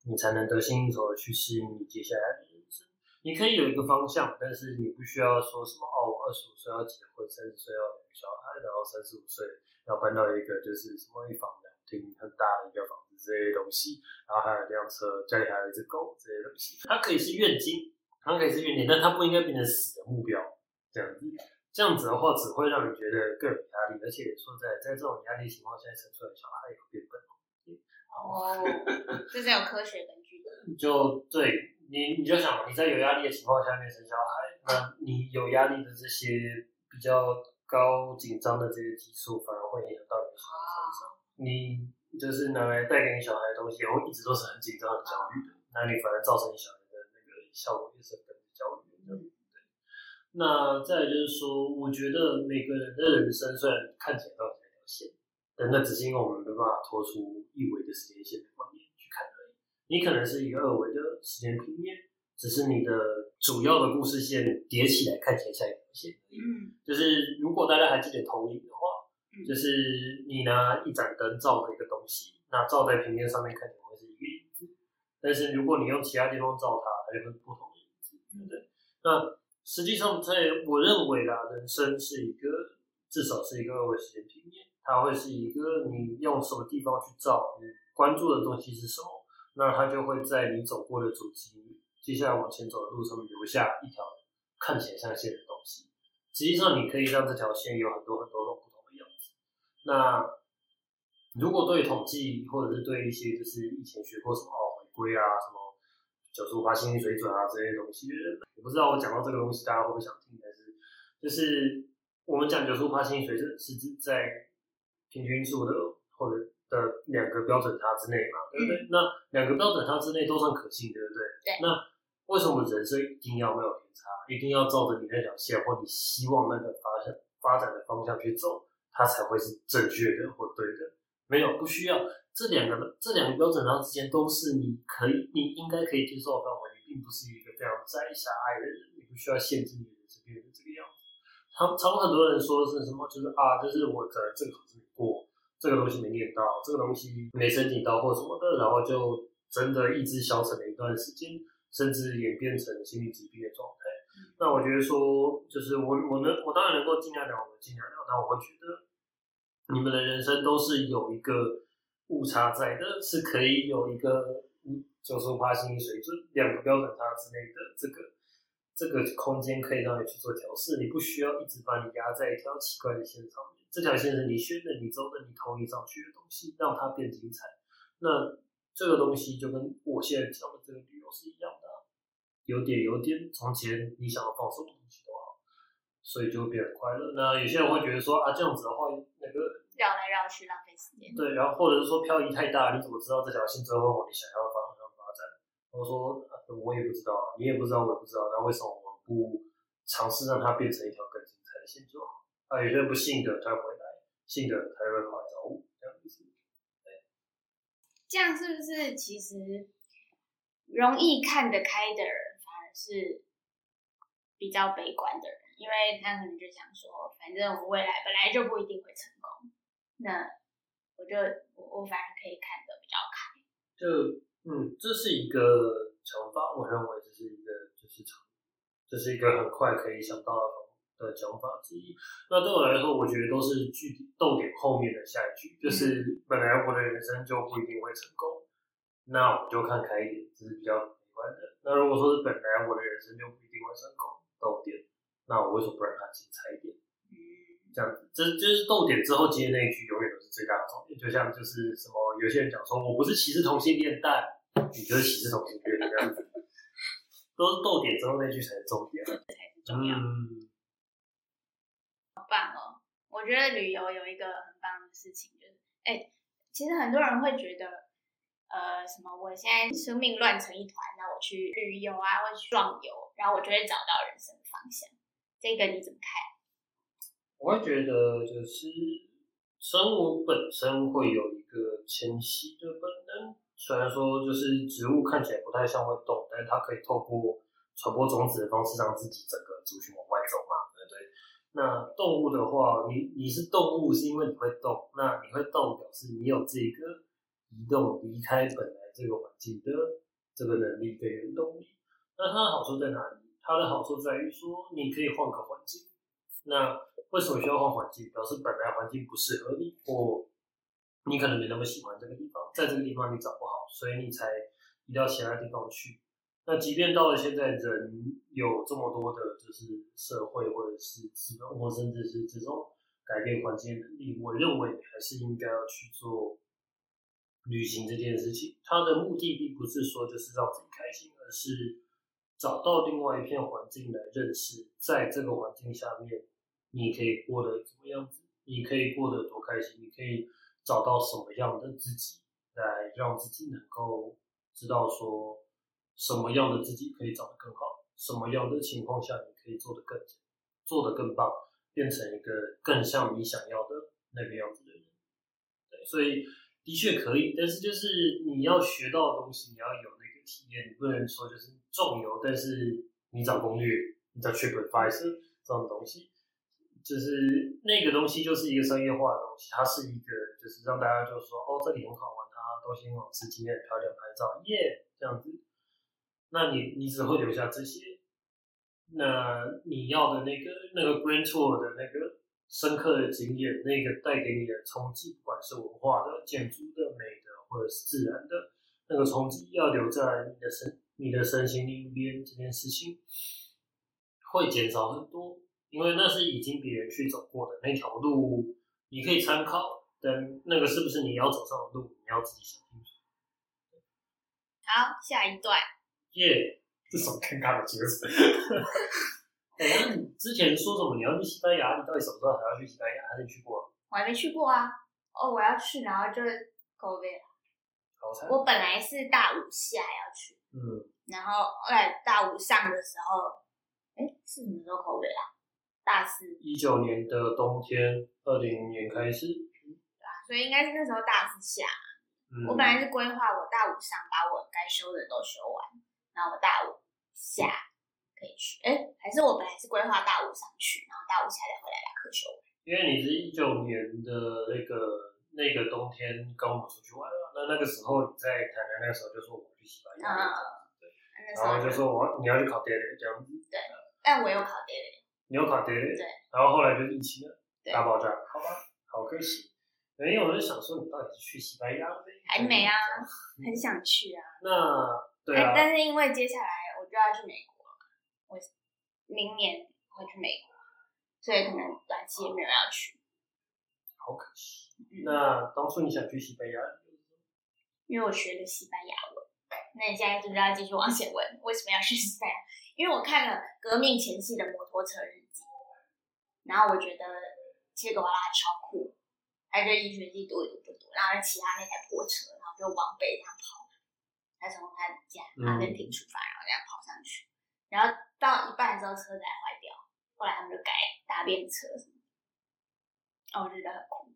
你才能得心应手的去适应你接下来。你可以有一个方向，但是你不需要说什么哦，我二十五岁要结婚，三十岁要有小孩，然后三十五岁。要搬到一个就是什么一房两厅很大的一个房子这些东西，然后还有辆车，家里还有一只狗这些东西，它可以是愿景，它可以是愿景，但它不应该变成死的目标。这样子，这样子的话只会让你觉得更有压力，而且说在在这种压力情况下生出来小孩也会变笨。哦，这是有科学根据。就对你，你就想你在有压力的情况下面生小孩，那你有压力的这些比较。高紧张的这些激素反而会影响到你的小孩身上，你就是拿来带给你小孩的东西，会一直都是很紧张、很焦虑的，那你反而造成你小孩的那个效果也是很焦虑的。对。那再就是说，我觉得每个人的人生虽然看起来都是一条线，但那只是因为我们没办法拖出一维的时间线的。你可能是一个二维的时间平面。只是你的主要的故事线叠起来看起来像一条线，嗯，就是如果大家还记得投影的话，就是你拿一盏灯照着一个东西，那照在平面上面看起来会是一个影子，但是如果你用其他地方照它，它就会不同的影子，对不对？那实际上，在我认为啦，人生是一个至少是一个二维时间平面，它会是一个你用什么地方去照，你关注的东西是什么，那它就会在你走过的足迹。接下来往前走的路上留下一条看起来像线的东西，实际上你可以让这条线有很多很多种不同的样子。那如果对统计或者是对一些就是以前学过什么回归啊、什么九十五八心理水准啊这些东西，我不知道我讲到这个东西大家会不会想听，但是就是我们讲九十五八心理水准是指在平均数的或者。的两个标准差之内嘛，对不对？那两个标准差之内都算可信，对不对？对。那为什么人生一定要没有偏差，一定要照着你那条线或你希望那个发向发展的方向去走，它才会是正确的或对的？没有，不需要。这两个这两个标准差之间都是你可以你应该可以接受的范围，你并不是一个非常窄狭隘的人，你不需要限制你的人生变成这个样子。常常很多人说是什么，就是啊，就是我的这个考试没过。这个东西没念到，这个东西没申请到或什么的，然后就真的意志消沉了一段时间，甚至演变成心理疾病的状态。那我觉得说，就是我我能我当然能够尽量聊，我尽量聊，但我会觉得你们的人生都是有一个误差在的，是可以有一个九十五趴心理水准两个标准差之内的这个这个空间可以让你去做调试，你不需要一直把你压在一条奇怪的线上面。这条线是你宣的、你走的、你投影上去的东西，让它变精彩。那这个东西就跟我现在讲的这个旅游是一样的，有点有点从前你想要放松的东西都好，所以就会变得快乐。那有些人会觉得说啊，这样子的话，那个绕来绕去，浪费时间。对，然后或者是说漂移太大，你怎么知道这条线最后往你想要的方向发展？我说我也不知道啊，你也不知道，我也不知道，那为什么我们不尝试让它变成一条更精彩的线就好？啊，有些人不信的，他会回来；信的，他就会跑来找我，这样子。对这样是不是其实容易看得开的人，反而是比较悲观的人？因为他可能就想说，反正我未来本来就不一定会成功，那我就我我反而可以看得比较开。就嗯，这是一个想法，我认为这是一个就是长，这是一个很快可以想到的讲法之一。那对我来说，我觉得都是句逗点后面的下一句，就是本来我的人生就不一定会成功，那我就看开一点，这是比较悲观的。那如果说是本来我的人生就不一定会成功，逗点。那我为什么不让它精彩一点？这样子，这就是逗点之后接那一句，永远都是最大的重点。就像就是什么，有些人讲说，我不是歧视同性恋，但你就是歧视同性恋这样子，都是逗点之后那句才是重点，才是重要。嗯，好棒哦！我觉得旅游有一个很棒的事情，就是，哎，其实很多人会觉得，呃，什么，我现在生命乱成一团，那我去旅游啊，或去壮游，然后我就会找到人生的方向。这个你怎么看？我会觉得就是生物本身会有一个迁徙的本能，虽然说就是植物看起来不太像会动，但是它可以透过传播种子的方式让自己整个族群往外走嘛，那动物的话，你你是动物是因为你会动，那你会动表示你有这个移动离开本来这个环境的这个能力跟原动力。那它的好处在哪里？它的好处在于说，你可以换个环境。那为什么需要换环境？表示本来环境不适合你，或你可能没那么喜欢这个地方，在这个地方你找不好，所以你才移到其他地方去。那即便到了现在，人有这么多的，就是社会或者是资本，或甚至是这种改变环境的能力，我认为还是应该要去做旅行这件事情。它的目的并不是说就是让自己开心，而是。找到另外一片环境来认识，在这个环境下面，你可以过得怎么样子？你可以过得多开心？你可以找到什么样的自己，来让自己能够知道说，什么样的自己可以找得更好？什么样的情况下你可以做得更做得更棒，变成一个更像你想要的那个样子的人？对，所以的确可以，但是就是你要学到的东西，你要有那个体验，你不能说就是。重油，但是你找攻略，你找 TripAdvisor 这种东西，就是那个东西就是一个商业化的东西，它是一个就是让大家就是说哦这里很好玩，它东西很好吃，景点很漂亮，拍照耶这样子。那你你只会留下这些，那你要的那个那个 Grand Tour 的那个深刻的经验，那个带给你的冲击，不管是文化的、建筑的、美的，或者是自然的那个冲击，要留在你的身。你的身心灵边这件事情会减少很多，因为那是已经别人去走过的那条路，你可以参考，但那个是不是你要走上的路，你要自己想清楚。好，下一段。耶，这什么尴尬的结束？哎，那你之前说什么你要去西班牙？你到底什么时候还要去西班牙？还是去过？我还没去过啊。哦，我要去，然后就 COVID 了。我本来是大五下要去。嗯，然后在大五上的时候，哎，是什么时候 COVID 啊？大四，一九年的冬天，二零年开始，对啊？所以应该是那时候大四下。嗯，我本来是规划我大五上把我该修的都修完，然后我大五下可以去。哎，还是我本来是规划大五上去，然后大五下再回来把课修完。因为你是一九年的那个那个冬天跟我们出去玩了。那那个时候你在台南，那个时候就说我去西班牙，对，然后就说我你要去考 d a l 这样子，对，但我有考 d a l 你有考 d a l 对，然后后来就是疫情了，大爆炸，好吧，好可惜，因为我就想说你到底是去西班牙还没啊，很想去啊，那对啊，但是因为接下来我就要去美国了，我明年会去美国，所以可能短期也没有要去，好可惜，那当初你想去西班牙？因为我学的西班牙文，那你现在是不是要继续往前问？为什么要学西班牙？因为我看了革命前夕的摩托车日记，然后我觉得切格瓦拉超酷，他就医学系读一读不读，然后其他那台破车，然后就往北这样跑。他从他家阿根廷出发，然后这样跑上去，然后到一半的时候车子还坏掉，后来他们就改搭便车什么。哦，我觉得很酷。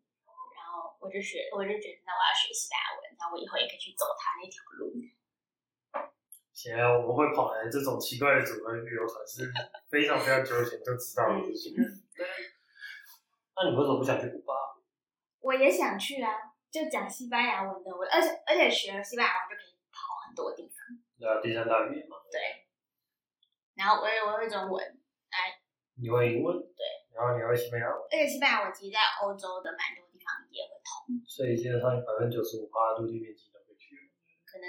然后我就学，我就觉得那我要学西班牙文，那我以后也可以去走他那条路。现在我们会跑来这种奇怪的组合旅游团，是非常非常久以前就知道的事情。对。那你为什么不想去古巴？我也想去啊，就讲西班牙文的，我而且而且学了西班牙文就可以多地方。对啊，第三大语言嘛。对。然后我也我会中文，哎。你会英文？对。然后你会西班牙文？而且西班牙文其实在欧洲的蛮多地方也会通。所以基本上百分之九十五趴陆地面积都会去。可能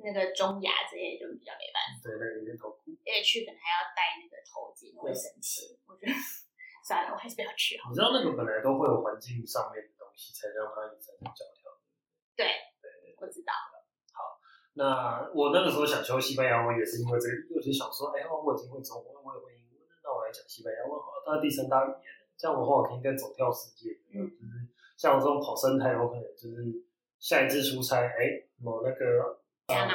那个中亚这些就比较没办法。对，那个有点痛苦。而且去可能还要戴那个头巾，会生气。我觉得。算了，我还是不要去好。你知道那个本来都会有环境上面的东西，才让它产生教条。对对，我知道。好，那我那个时候想学西班牙文，也是因为这个，我就想说，哎，我已经会中文，我也会英文，那我来讲西班牙文好了。它第三大语言，这样的话我可以再走跳世界。嗯，就是像我这种跑生态，我可能就是下一次出差，哎，某那个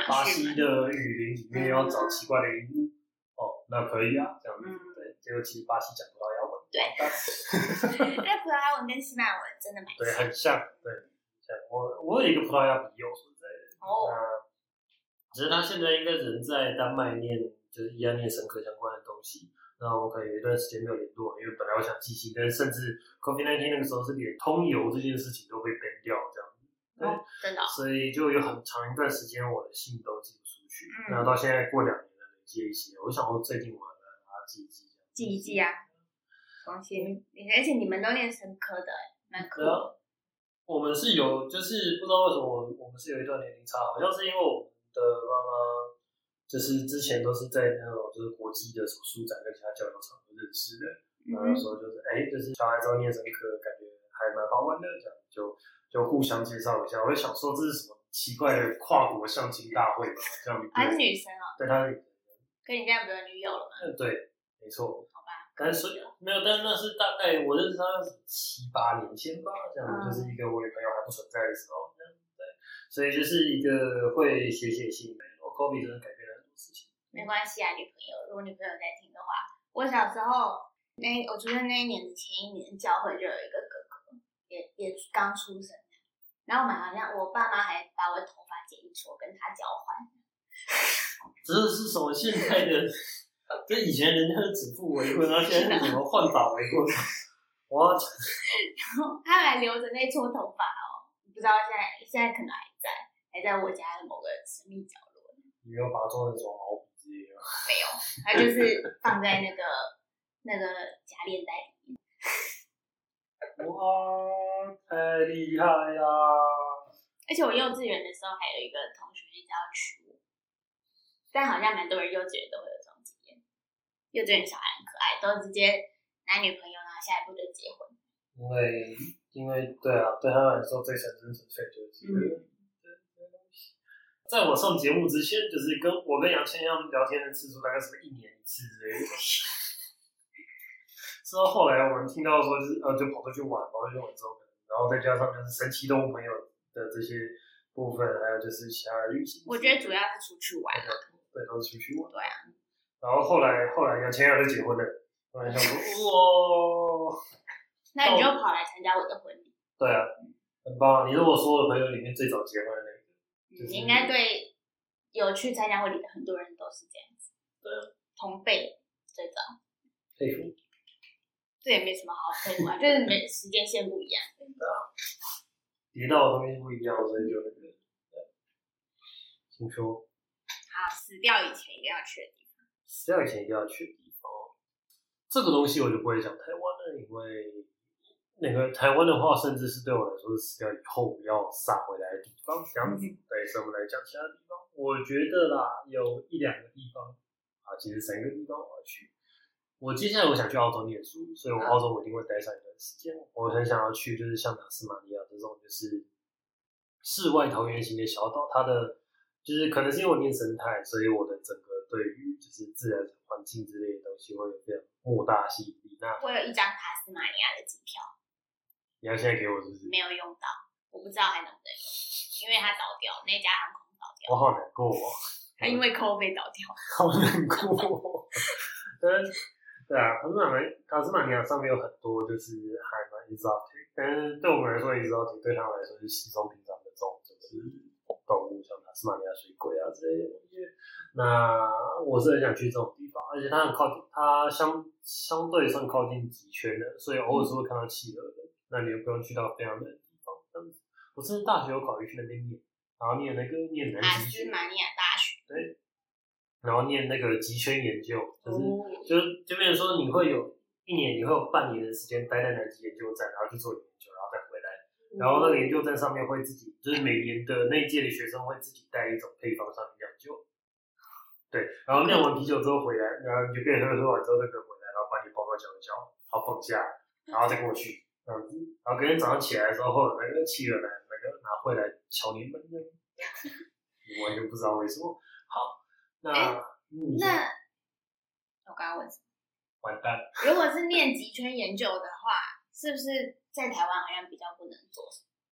巴西的雨林里面要找奇怪的鹦鹉，哦，那可以啊，这样子。对结果其实巴西讲葡萄牙文，对，因为葡萄牙文跟西班牙文真的蛮对，很像，对，像我我有一个葡萄牙笔友存在，哦，只是他现在应该人在丹麦念，就是一样念神科相关的东西。那我可能有一段时间没有联络，因为本来我想寄信，但是甚至 COVID 那天那个时候是连通邮这件事情都被 ban 掉，这样子，对，真的，所以就有很长一段时间我的信都寄不出去。然后到现在过两年了，累积一些，我想说最近我把它寄一寄。寄一寄啊，重新，而且你们都念神科的，蛮科。我们是有，就是不知道为什么我我们是有一段年龄差，好像是因为我们的妈妈就是之前都是在那种就是国际的手术展跟其他交流场认识的，然后说就是哎，就是小孩子念什么科，感觉还蛮好玩的，这样就就互相介绍一下。我就想说这是什么奇怪的跨国相亲大会嘛？这样还是女生啊？对，她是女生。可你现在不有女友了吗？嗯，对。没错，好吧，但是没有，但是那是大概我认识他七八年前吧，这样就是一个我女朋友还不存在的时候，所以就是一个会写写信的。我 Kobe 真的改变了很多事情。没关系啊，女朋友，如果女朋友在听的话，我小时候那我觉得那一年的前一年教会就有一个哥哥，也也刚出生，然后我们好像我爸妈还把我的头发剪一撮跟他交换。这是什么现在的？就以前人家是指腹为婚，然后现在是什么换发为婚？我然后他还留着那撮头发哦，不知道现在现在可能还在，还在我家的某个神秘角落。你没有把它做成什么毛笔之类的？没有，它就是放在那个那个夹链袋里面。哇，太厉害啦！而且我幼稚园的时候还有一个同学一直要娶我，但好像蛮多人幼稚园都会有这种经验。幼稚园小孩很可爱，都直接男女朋友，然后下一步就结婚。因为，因为对啊，对他们来说最纯真纯粹就是这个。在我上节目之前，就是跟我跟杨千阳聊天的次数大概是一年一次之类的。直到后来我们听到说，就是呃，就跑出去玩，跑出去玩之后，然后再加上就是神奇动物朋友的这些部分，还有就是其他旅行。我觉得主要是出去玩。对，都是出去玩。对啊。然后后来后来杨千阳就结婚了，突然想说 哇，那你就跑来参加我的婚礼。对啊，很棒！你是我所有朋友里面最早结婚的那个。你应该对有去参加婚礼的很多人都是这样子。对。同辈最早。佩服。这也没什么好佩服啊，就是每时间线不一样。对啊。叠到的东西不一样，所以就那个。请说。好，死掉以前一定要去的地方。死掉以前一定要去的地方，这个东西我就不会讲台湾了，因为那个台湾的话，甚至是对我来说是死掉以后要撒回来的地方。这样子，对，所以我们来讲其他地方。我觉得啦，有一两个地方啊，其实三个地方我要去。我接下来我想去澳洲念书，所以我澳洲我一定会待上一段时间。我很想要去，就是像塔斯马尼亚这种，就是世外桃源型的小岛，它的就是可能是因为我念生态，所以我的整个。对于就是自然环境之类的东西，会有非常莫大吸引力。那我有一张塔斯马尼亚的机票，你要现在给我是不是？没有用到，我不知道还能不能用，因为它倒掉，那家航空倒掉，我好难过、哦，它因为 COVID 倒掉。好难过。但是，对啊，塔斯马尼塔斯马尼亚上面有很多就是还蛮 exotic，但是对我们来说 exotic，对他们来说是稀松平常的这种就是动物，像塔斯马尼亚水鬼啊之类的东西。那我是很想去这种地方，而且它很靠近，它相相对算靠近极圈的，所以偶尔是会看到企鹅的。那你又不用去到非常冷的地方，这样子。我甚至大学有考虑去那边念，然后念那个念南塔极圈，斯马尼亚大学，对然后念那个极圈研究，就是、哦就是就变成说你会有一年，你会有半年的时间待在南极研究站，然后去做研究，然后再回来。然后那个研究站上面会自己，就是每年的那一届的学生会自己带一种配方上去酿酒，对，然后酿完啤酒之后回来，然后你就可以喝喝完之后再回来，然后把你报告交一交，然后放假，然后再过去这样子，然后隔天早上起来的时候，那个企鹅来那个拿回来敲你门这样，你完全不知道为什么。好，那、那我刚刚问什么？完蛋，如果是念极圈研究的话，是不是在台湾好像比较不能做？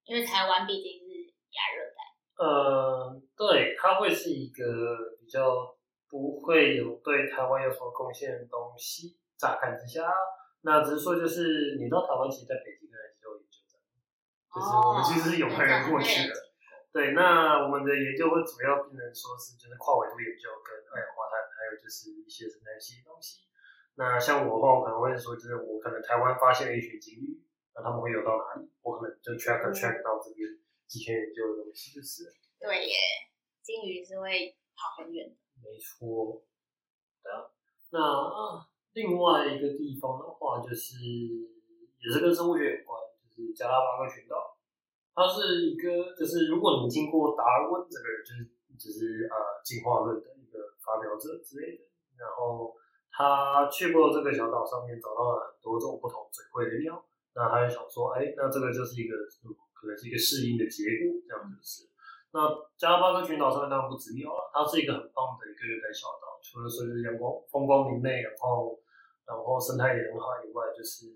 因为台湾毕竟是亚热带。呃，对，它会是一个比较不会有对台湾有什么贡献的东西。乍看之下，那只是说就是你到台湾其实在北京跟南极都有研究站，就是我们其实是有派人过去的。对，那我们的研究会主要变成说是就是跨维度研究跟二氧化碳，还有就是一些生态系的东西。那像我的话，我可能会说，就是我可能台湾发现了一群鲸鱼，那他们会游到哪里？我可能就 track track 到这边几圈研究的东西，就是了对耶，鲸鱼是会跑很远的。没错。对啊，那、啊另外一个地方的话，就是也是跟生物学有关，就是加拉巴哥群岛。它是一个，就是如果你经过达尔文这个人，就是就是呃进化论的一个发表者之类的，然后他去过这个小岛上面，找到了很多种不同嘴会的鸟，那他就想说，哎，那这个就是一个可能是一个适应的结果，这样就是。那加拉巴哥群岛上面当然不止鸟了，它是一个很棒的一个热带小岛，除了说是阳光风光明媚，然后然后生态也很好以外，就是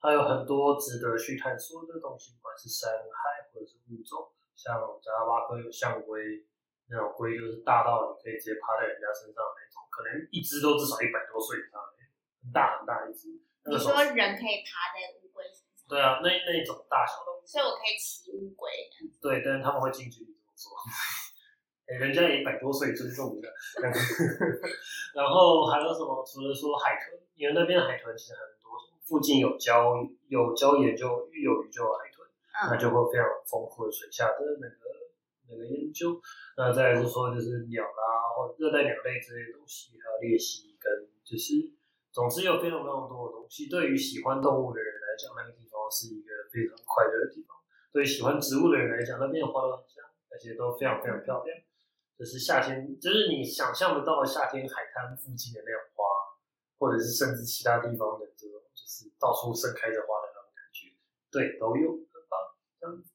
它有很多值得去探索的东西，不管是山海或者是物种，像加拉巴哥有象龟，那种龟就是大到你可以直接趴在人家身上那种，可能一只都至少一百多岁以上很大很大一只。那你说人可以爬在乌龟身上，对啊，那那一种大小的所以我可以骑乌龟。对，但是他们会近距离这么做。哎、人家也一百多岁，尊重你的。然后还有什么？除了说海豚，因为那边的海豚其实很多，附近有礁有礁岩就有鱼就有海豚，那嗯，就会非常丰富的水下的那个那个研究。那再来是说就是鸟啦，或热带鸟类之类的东西，还有鬣蜥跟就是，总之有非常非常多的东西。对于喜欢动物的人来讲，那个地方是一个非常快乐的地方。对于喜欢植物的人来讲，那边有花都很香，而且都非常非常漂亮。就是夏天，就是你想象得到的夏天海滩附近的那种花，或者是甚至其他地方的这种，就是到处盛开着花的那种感觉，对，都有，很棒，这样子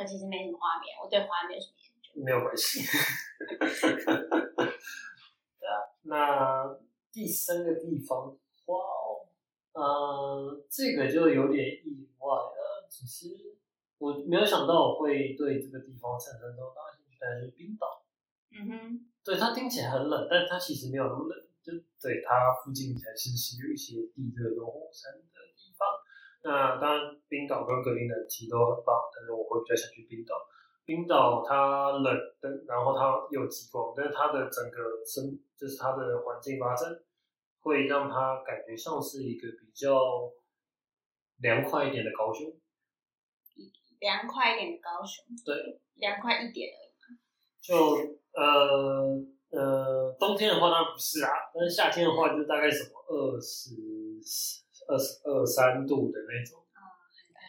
我其实没什么画面，我对花没有什么研究。没有关系。对啊，那第三个地方，哇哦，呃，这个就有点意外了。其实我没有想到我会对这个地方产生这么大兴趣，但是冰岛，嗯哼，对它听起来很冷，但它其实没有那么冷，就对它附近才是是有一些地热跟火山的地方。那当然，冰岛跟格陵兰其实都很棒，但是我会比较想去冰岛。冰岛它冷但，然后它有极光，但是它的整个生就是它的环境发展，会让它感觉像是一个比较凉快一点的高雄。凉快一点的高雄，对，凉快一点而已。就呃呃，冬天的话当然不是啊，但是夏天的话就大概什么二十二十二三度的那种啊，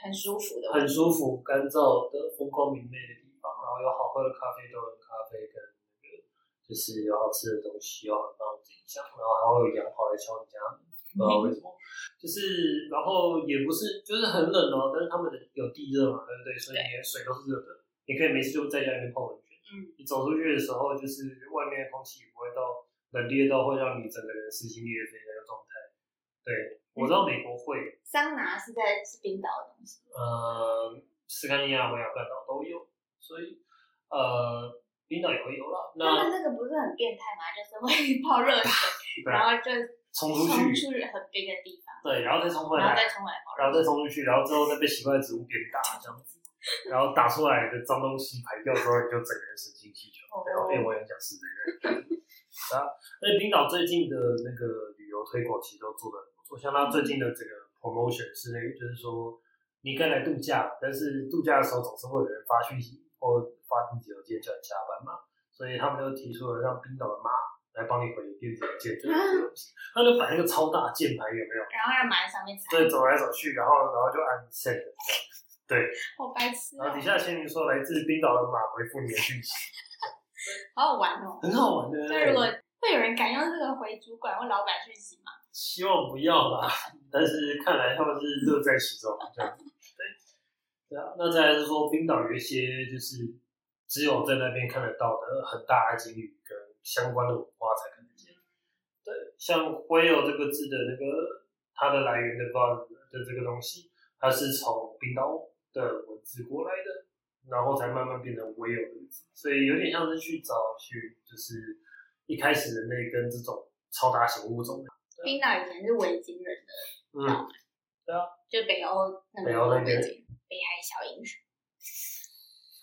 很舒服的。很舒服、干燥的风光明媚的地方，然后有好喝的咖啡豆跟咖啡跟那个就是有好吃的东西，有很棒的景象，然后还会有羊跑来敲你家门，不知道为什么，就是然后也不是就是很冷哦，但是他们的有地热嘛，对不对？所以你的水都是热的，你可以每次就在家里面泡温泉。嗯，你走出去的时候，就是外面的空气不会到冷冽到会让你整个人撕心裂肺的那个状态。对，我知道美国会，桑拿是在是冰岛的东西，呃，斯堪尼亚维亚半岛都有，所以呃，冰岛也会有啦。他那们那个不是很变态吗？就是会泡热水，然后就冲出冲去，去很冰的地方，对，然后再冲回来然后再，冲回来然后。再冲出去，然后之后再被奇怪的植物鞭打这样子，然后打出来的脏东西排掉之后，你就整个人神清气爽。然后，哎，我也想试这个。啊，而且冰岛最近的那个旅游推广其实都做的很不错，像他最近的这个 promotion 是那个，就是说你该来度假，但是度假的时候总是会有人发讯息或发电子邮件叫你加班嘛，所以他们就提出了让冰岛的妈来帮你回电子邮件这个东西，他就摆那个超大的键盘有没有？然后让马在上面踩，对，走来走去，然后然后就按 send 对，好白痴哦然后底，下签名说来自冰岛的马回复你的讯息，好好玩哦。很好玩的。那如果会有人敢用这个回主管或老板讯息吗？希望不要啦，但是看来他们是乐在其中这样子。对，对啊。那再来是说，冰岛有一些就是只有在那边看得到的很大的鲸鱼跟相关的文化才看得见。对，像 whale 这个字的那个它的来源的话的这个东西，它是从冰岛的文字过来的，然后才慢慢变成 whale 这个字，所以有点像是去找去就是一开始人类跟这种超大型物种。冰岛以前是维京人的，嗯，对啊就北欧那北欧那边北海小英雄。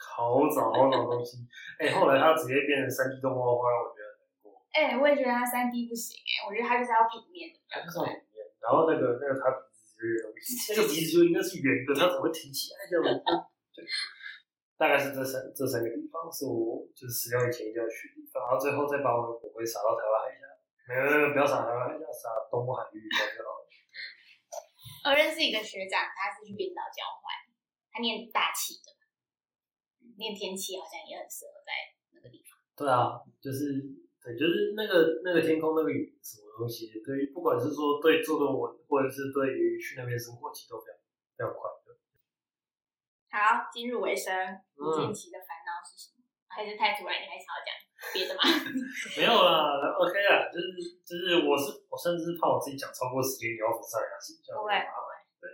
好早好早的东西。哎、后来它直接变成三 D 动画化，让我觉得很难过。哎、我也觉得它三 D 不行哎、我觉得它就是要平面的比较可爱。它就是里面，然后那个那个它鼻子之类的东西，那个鼻子就应该是圆的，它怎么会挺起来这样子？对，大概是这三这三个地方是我就是十年以前一定要去的地方，然后最后再把我的火灰撒到台湾海峡。没有没有，不要撒台湾海峡，撒东部海域这样就好了。我认识一个学长，他是去冰岛交换，他念大气的，念天气好像也很适合在那个地方。对啊，就是对，就是那个那个天空那个雨什么东西，对于不管是说对做论文，或者是对于去那边生活，其实都非常非常快乐。好，进入尾声，你嗯近期的烦恼是什么？还是太突然？你还想要讲别的吗？没有啦，OK 啦，就是就是我是我甚至怕我自己讲超过时间，你要扶上牙齿，这样不会很麻烦。对，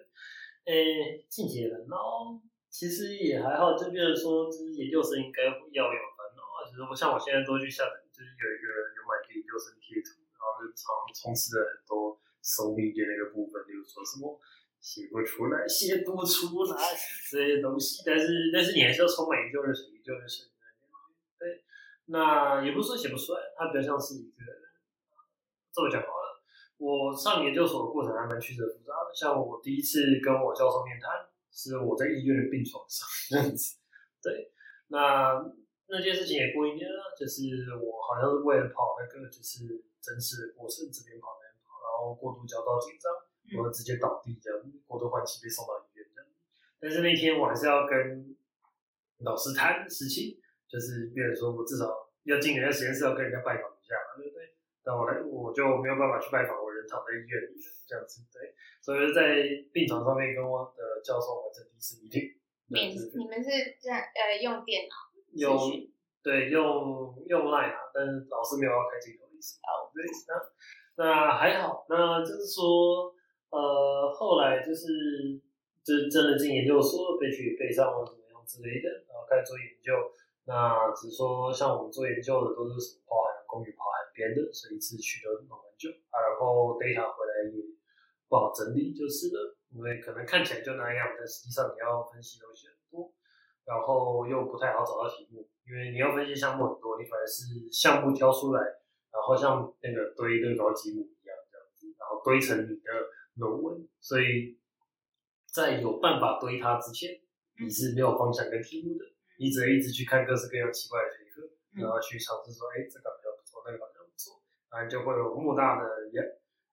诶，近期的烦恼其实也还好，就变成说，就是研究生应该要有烦恼啊。就是我像我现在都去下载，就是有一个有买研究生贴图，然后就常充斥了很多手笔的那个部分，比如说什么。写不出来，写不出来这些东西，但是但是你还是要充满研究热忱，研究热忱。对，那也不是说写不出来，它比较像是一个这么讲好了。我上研究所的过程还蛮曲折复杂的，像我第一次跟我教授面谈，是我在医院的病床上这样子。对，那那件事情也过一年了，就是我好像是为了跑那个就是真实的过程，这边跑那边跑，然后过度焦躁紧张，我就直接倒地这样，过度换气被送到医院这样。但是那天我还是要跟老师谈事情，就是别人说我至少要进人家实验室要跟人家拜访一下嘛，对不对？但我来我就没有办法去拜访，我人躺在医院里这样子，对，所以在病床上面跟我的教授完成第一次 meeting，免对你们是这样呃用电脑用对用用 Line 啊，但是老师没有要开镜头的意思。哦对，那那还好，那就是说，呃，后来就是就是真的进研究所，被去背上或怎么样之类的，然后开始做研究。那只是说，像我们做研究的都是什么跑海洋公园、跑海边的，所以一次去都弄很久啊，然后 data 回来也不好整理，就是了，因为可能看起来就那样，但实际上你要分析东西。然后又不太好找到题目，因为你要分析项目很多，你反而是项目挑出来，然后像那个堆乐高积木一样这样子，然后堆成你的论文。所以在有办法堆它之前，你是没有方向跟题目的，你只能一直去看各式各样奇怪的学科，然后去尝试说，哎，这个比较不错，那个比较不错，然后就会有莫大的压，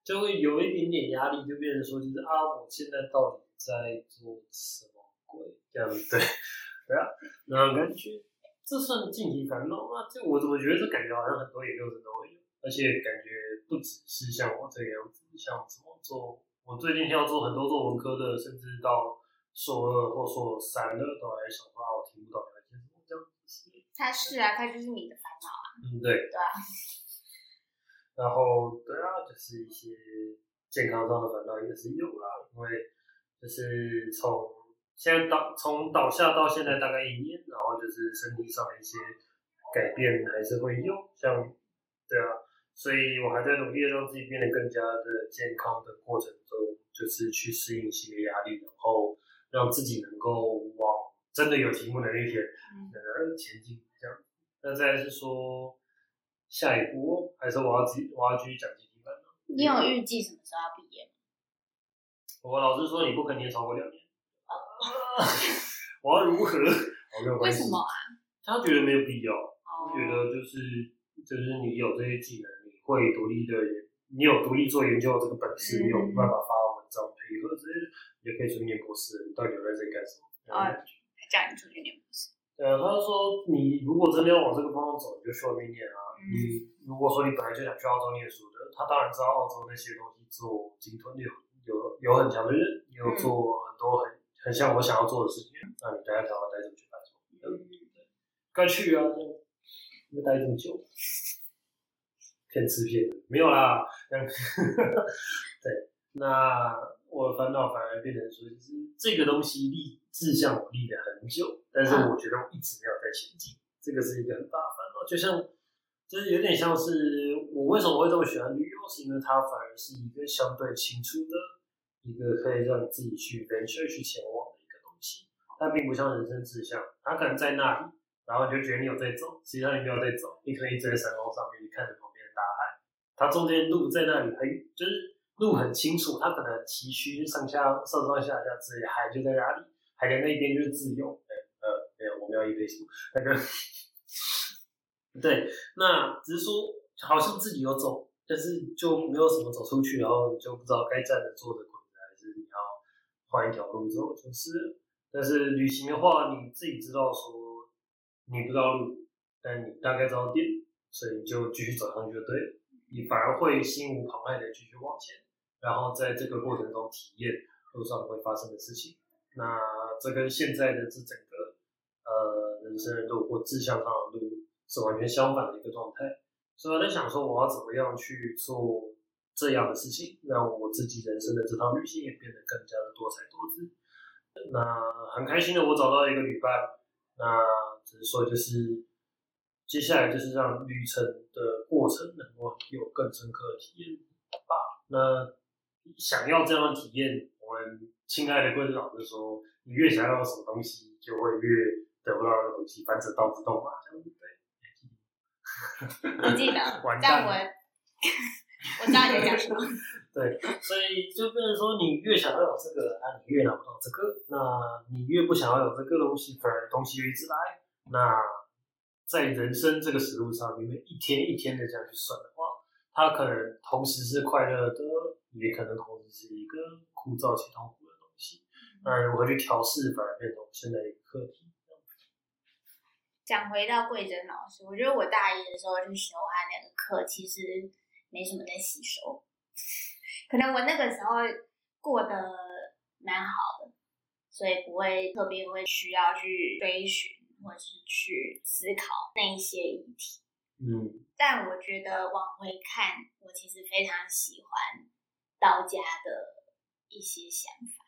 就会有一点点压力，就变成说，就是啊，我现在到底在做什么鬼这样子，对。对啊，那种感觉，这算晋级烦恼吗？这我怎么觉得这感觉好像很多研究生都会有，而且感觉不只是像我这个样子，像怎么做，我最近要做很多做文科的，甚至到硕二或硕三的，都还想说啊，我听不懂你在讲什么这样子。他是啊，他就是你的烦恼啊。嗯，对。对啊。然后对啊，就是一些健康上的烦恼也是有啦，因为就是从现在倒从倒下到现在大概一年，然后就是身体上的一些改变还是会有，像对啊，所以我还在努力地让自己变得更加的健康的过程中，就是去适应新的压力，然后让自己能够往真的有题目的那一天嗯呃前进这样。那再来是说下一步还是我要自己我要继续讲集体班呢？你有预计什么时候要毕业吗？我老师说你不可能念超过两年。我要如何？我没有为关系。什么啊？他觉得没有必要，哦他觉得就是就是你有这些技能，你会独立的，你有独立做研究的这个本事，嗯你有办法发文章、配合这些，也可以去念博士。你到底留在这里干什么？哦还叫你出去念博士？对啊，他就说你如果真的要往这个方向走，你就去外面念啊。嗯你如果说你本来就想去澳洲念书的，他当然知道澳洲那些东西做精通有有有很强的人，也有做很多很很像我想要做的事情。那你待在台湾待这么久干什么？嗯该去啊，因为待这么久，骗吃骗的没有啦。这样 对，那我的烦恼反而变成说，就是这个东西立志向我立了很久，但是我觉得我一直没有在前进，这个是一个很大的烦恼。就像，就是有点像是我为什么会这么喜欢旅游，是因为它反而是一个相对清楚的一个可以让自己去 venture 去前往的一个东西。它并不像人生志向，它可能在那里，然后你就觉得你有在走，实际上你没有在走，你可以在山峰上面，你看着旁边的大海，它中间路在那里很就是路很清楚，它可能崎岖上下上上下下之类，海就在哪里，海的那边就是自由。呃，没有，我们要一杯什么那个，对，那只是说好像自己有走，但是就没有什么走出去，然后你就不知道该站着、坐着、换一条路走，就是。但是旅行的话，你自己知道说你不知道路，但你大概知道点，所以你就继续走上去就对了。你反而会心无旁骛的继续往前，然后在这个过程中体验路上会发生的事情。那这跟现在的这整个呃人生的路或志向上的路是完全相反的一个状态。所以我在想说，我要怎么样去做这样的事情，让我自己人生的这趟旅行也变得更加的多彩多姿。那很开心的，我找到一个旅伴。那只是说，就是接下来就是让旅程的过程能够有更深刻的体验吧。那想要这样的体验，我们亲爱的贵子老师说，你越想要什么东西，就会越得不到那个东西，反正倒自动嘛，这样子对。不记得，完蛋但 我我知道你在讲什么。对，所以就变成说，你越想要有这个，啊，你越拿不到这个；那你越不想要有这个东西，反而东西就一直来。那在人生这个实路上，你们一天一天的这样去算的话，它可能同时是快乐的，也可能同时是一个枯燥且痛苦的东西。那如何去调试，反而变成我们现在一个课题。讲回到桂珍老师，我觉得我大一的时候去修他那个课，其实没什么在吸收，可能我那个时候过得蛮好的，所以不会特别会需要去追寻或是去思考那一些议题。嗯。但我觉得往回看，我其实非常喜欢道家的一些想法，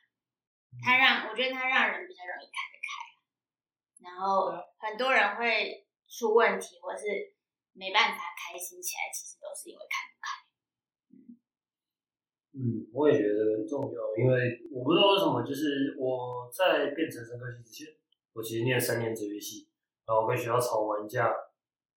他让我觉得他让人比较容易看得开，然后很多人会出问题或是没办法开心起来，其实都是因为看不开。嗯，我也觉得很重要，因为我不知道为什么，就是我在变成生科系之前，我其实念三年哲学系，然后跟学校吵完架，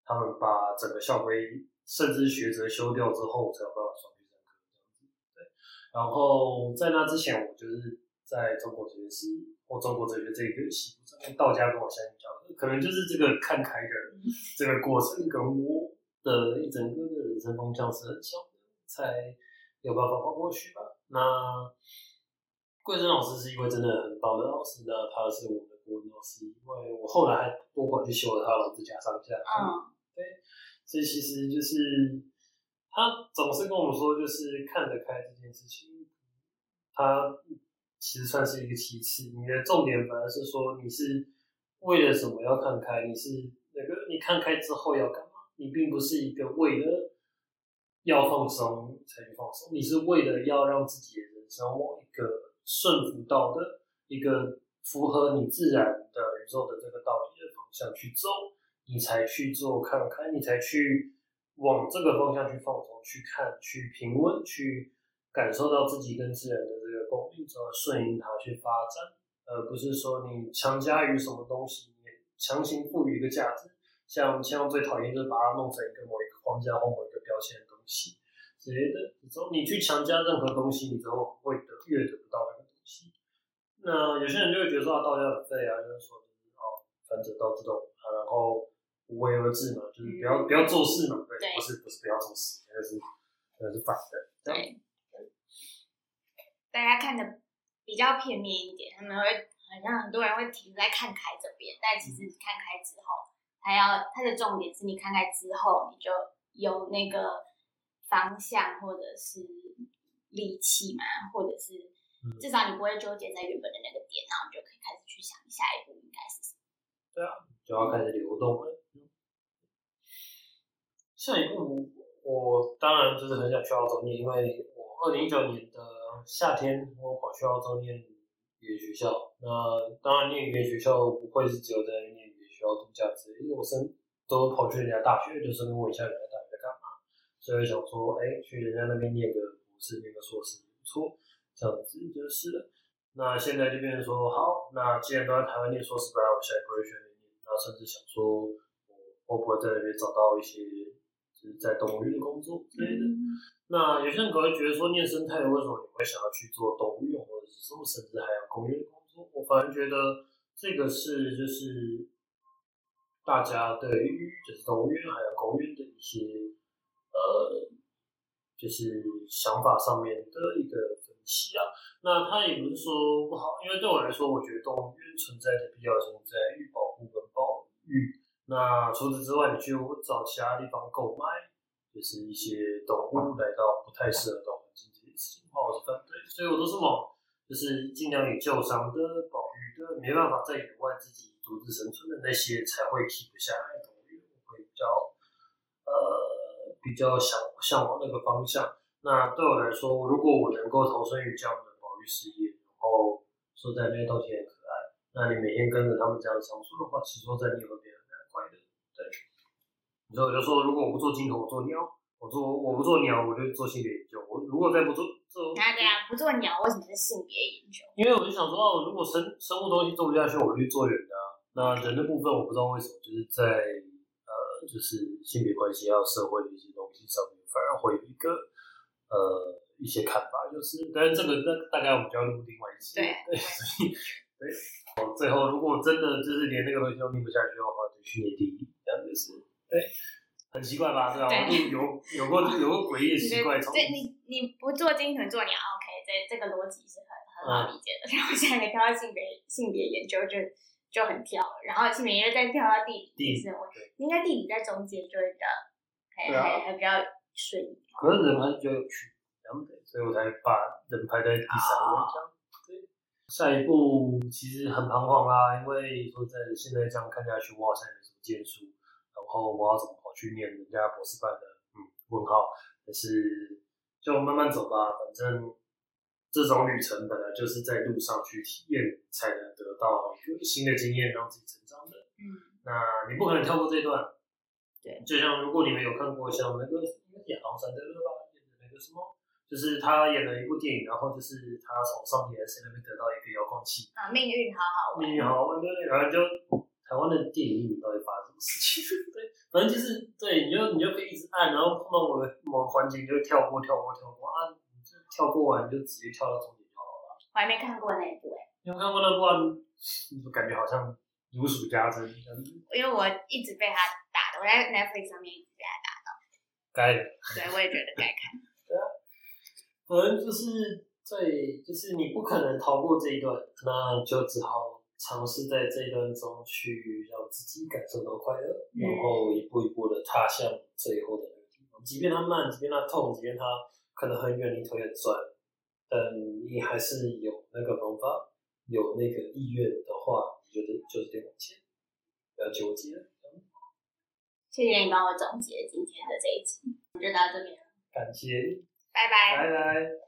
他们把整个校规甚至学则修掉之后，才有办法双去上课这样子。对，然后在那之前，我就是在中国哲学系或中国哲学这个系上面，道家跟我相比较，可能就是这个看开的这个过程跟我的一整个的人生方向是很像的，才。有办法跨过去吧。那桂珍老师是一位真的很棒的老师，那他是我们的国文老师，因为我后来还多跑去修了他的老师甲上下。嗯，对，所以其实就是他总是跟我们说，就是看得开这件事情，他其实算是一个其次，你的重点反而是说你是为了什么要看开，你是那个你看开之后要干嘛？你并不是一个为了。要放松才去放松，你是为了要让自己的人生往一个顺服到的一个符合你自然的宇宙的这个道理的方向去走，你才去做看开，你才去往这个方向去放松，去看，去平稳，去感受到自己跟自然的这个共鸣，之后顺应它去发展，而不是说你强加于什么东西，你强行赋予一个价值。像像最讨厌就是把它弄成一个某一个框架或某一个标签的东西之类的。之后你去强加任何东西，你之后会得越得不到那个东西。那有些人就会觉得说啊，道家很废啊，就是说就是哦，反正道自动啊，然后无为而治嘛，就是不要不要做事嘛，对，对不是不是不要做事，那个是那个是反的。对，大家看的比较片面一点，他们会好像很多人会停在看开这边，但其实你看开之后，还要它的重点是你看开之后，你就有那个方向或者是力气嘛，或者是嗯至少你不会纠结在原本的那个点，然后你就可以开始去想下一步应该是什么。对啊就要开始流动了。下一步，我当然就是很想去澳洲念，因为我二零一九年的夏天我跑去澳洲念语言学校。那当然念语言学校不会是只有在念语言学校度假之类，因为我身都跑去人家大学，就顺便问一下人家大学在干嘛。所以想说，哎，去人家那边念个博士、念个硕士也不错，这样子就是了。那现在就变成说，好，那既然都在台湾念硕士，不然我下一步就去那边念。那甚至想说，我会不会在那边找到一些就是在动物园的工作之类的。那有些人可能会觉得说，念生态为什么你会想要去做动物园或者是什么甚至海洋公园工作？我反而觉得这个是就是大家对于就是动物园、海洋公园的一些呃，就是想法上面的一个分歧啊。那它也不是说不好，因为对我来说，我觉得动物园存在的必要性在于保护跟保育。那除此之外，你去我找其他地方购买，就是一些动物来到不太适合的环境这件事情的话，我是反对。所以我都是往就是尽量以救伤的、保育的，没办法在野外自己独自生存的那些才会 keep 下来的动物，我会比较呃比较向向往那个方向。那对我来说，如果我能够投身于这样的保育事业，然后说在那些东西很可爱，那你每天跟着他们这样相处的话，其实说在你也会变得很快乐。对，所以我就说，如果我不做镜头，我做鸟；我做我不做鸟，我就做性别研究。我如果再不做做，那对啊，不做鸟为什么是性别研究？因为我就想说，哦，如果生生物东西做不下去，我就去做人的、啊。那人的部分，我不知道为什么，就是在呃，就是性别关系还有社会的一些东西上面，反而会有一个呃一些看法，就是，但是这个那大概我们就要录另外一期，对对，所以对，哦，最后如果真的就是连那个东西都念不下去的话，就去念第一，这样就是，奇怪吧？对吧？对有有有过 有过诡异的奇怪，从对你你不做金豚做鸟，OK，这这个逻辑是很很好理解的。然后现在你跳到性别性别研究就就很跳了，然后性别研究再跳到地理，地理是我对应该地理在中间就会比较还对啊还还比较顺一点。可是人还是比较有趣，这样子，所以我才把人排在第三位下一步其实很彷徨啦，因为说在现在这样看下去，我好像也没什么建树，然后我要怎么跑去念人家博士班的？嗯，问号。但是就慢慢走吧，反正这种旅程本来就是在路上去体验，才能得到一个新的经验，让自己成长的。嗯，那你不可能跳过这一段。对，就像如果你们有看过像那个应该是亚当·山德勒吧演的那个什么，就是他演了一部电影，然后就是他从上帝还是谁那边得到一个遥控器，啊，命运好好玩。你好，对，然后就台湾的电影里到底发生什么事情？对，反正就是对，你就你就可以一直按，然后碰到某个某个环节你就跳过跳过跳过啊，你就跳过完你就直接跳到终点就好了。我还没看过那一部哎、你有看过那部啊？你就感觉好像如数家珍这样，因为我一直被他打的，我在 Netflix 上面一直被他打到，该的。对我也觉得该看。对啊反正就是对，就是你不可能逃过这一段，那就只好尝试在这一段中去让自己感受到快乐，嗯然后一步一步的踏向最后的那个地方。即便它慢，即便它痛，即便它可能很远，你腿很酸，但你还是有那个方法，有那个意愿的话，你觉得就是得往前，不要纠结了。谢谢你帮我总结今天的这一集，就到这边了。感谢，拜拜。拜拜。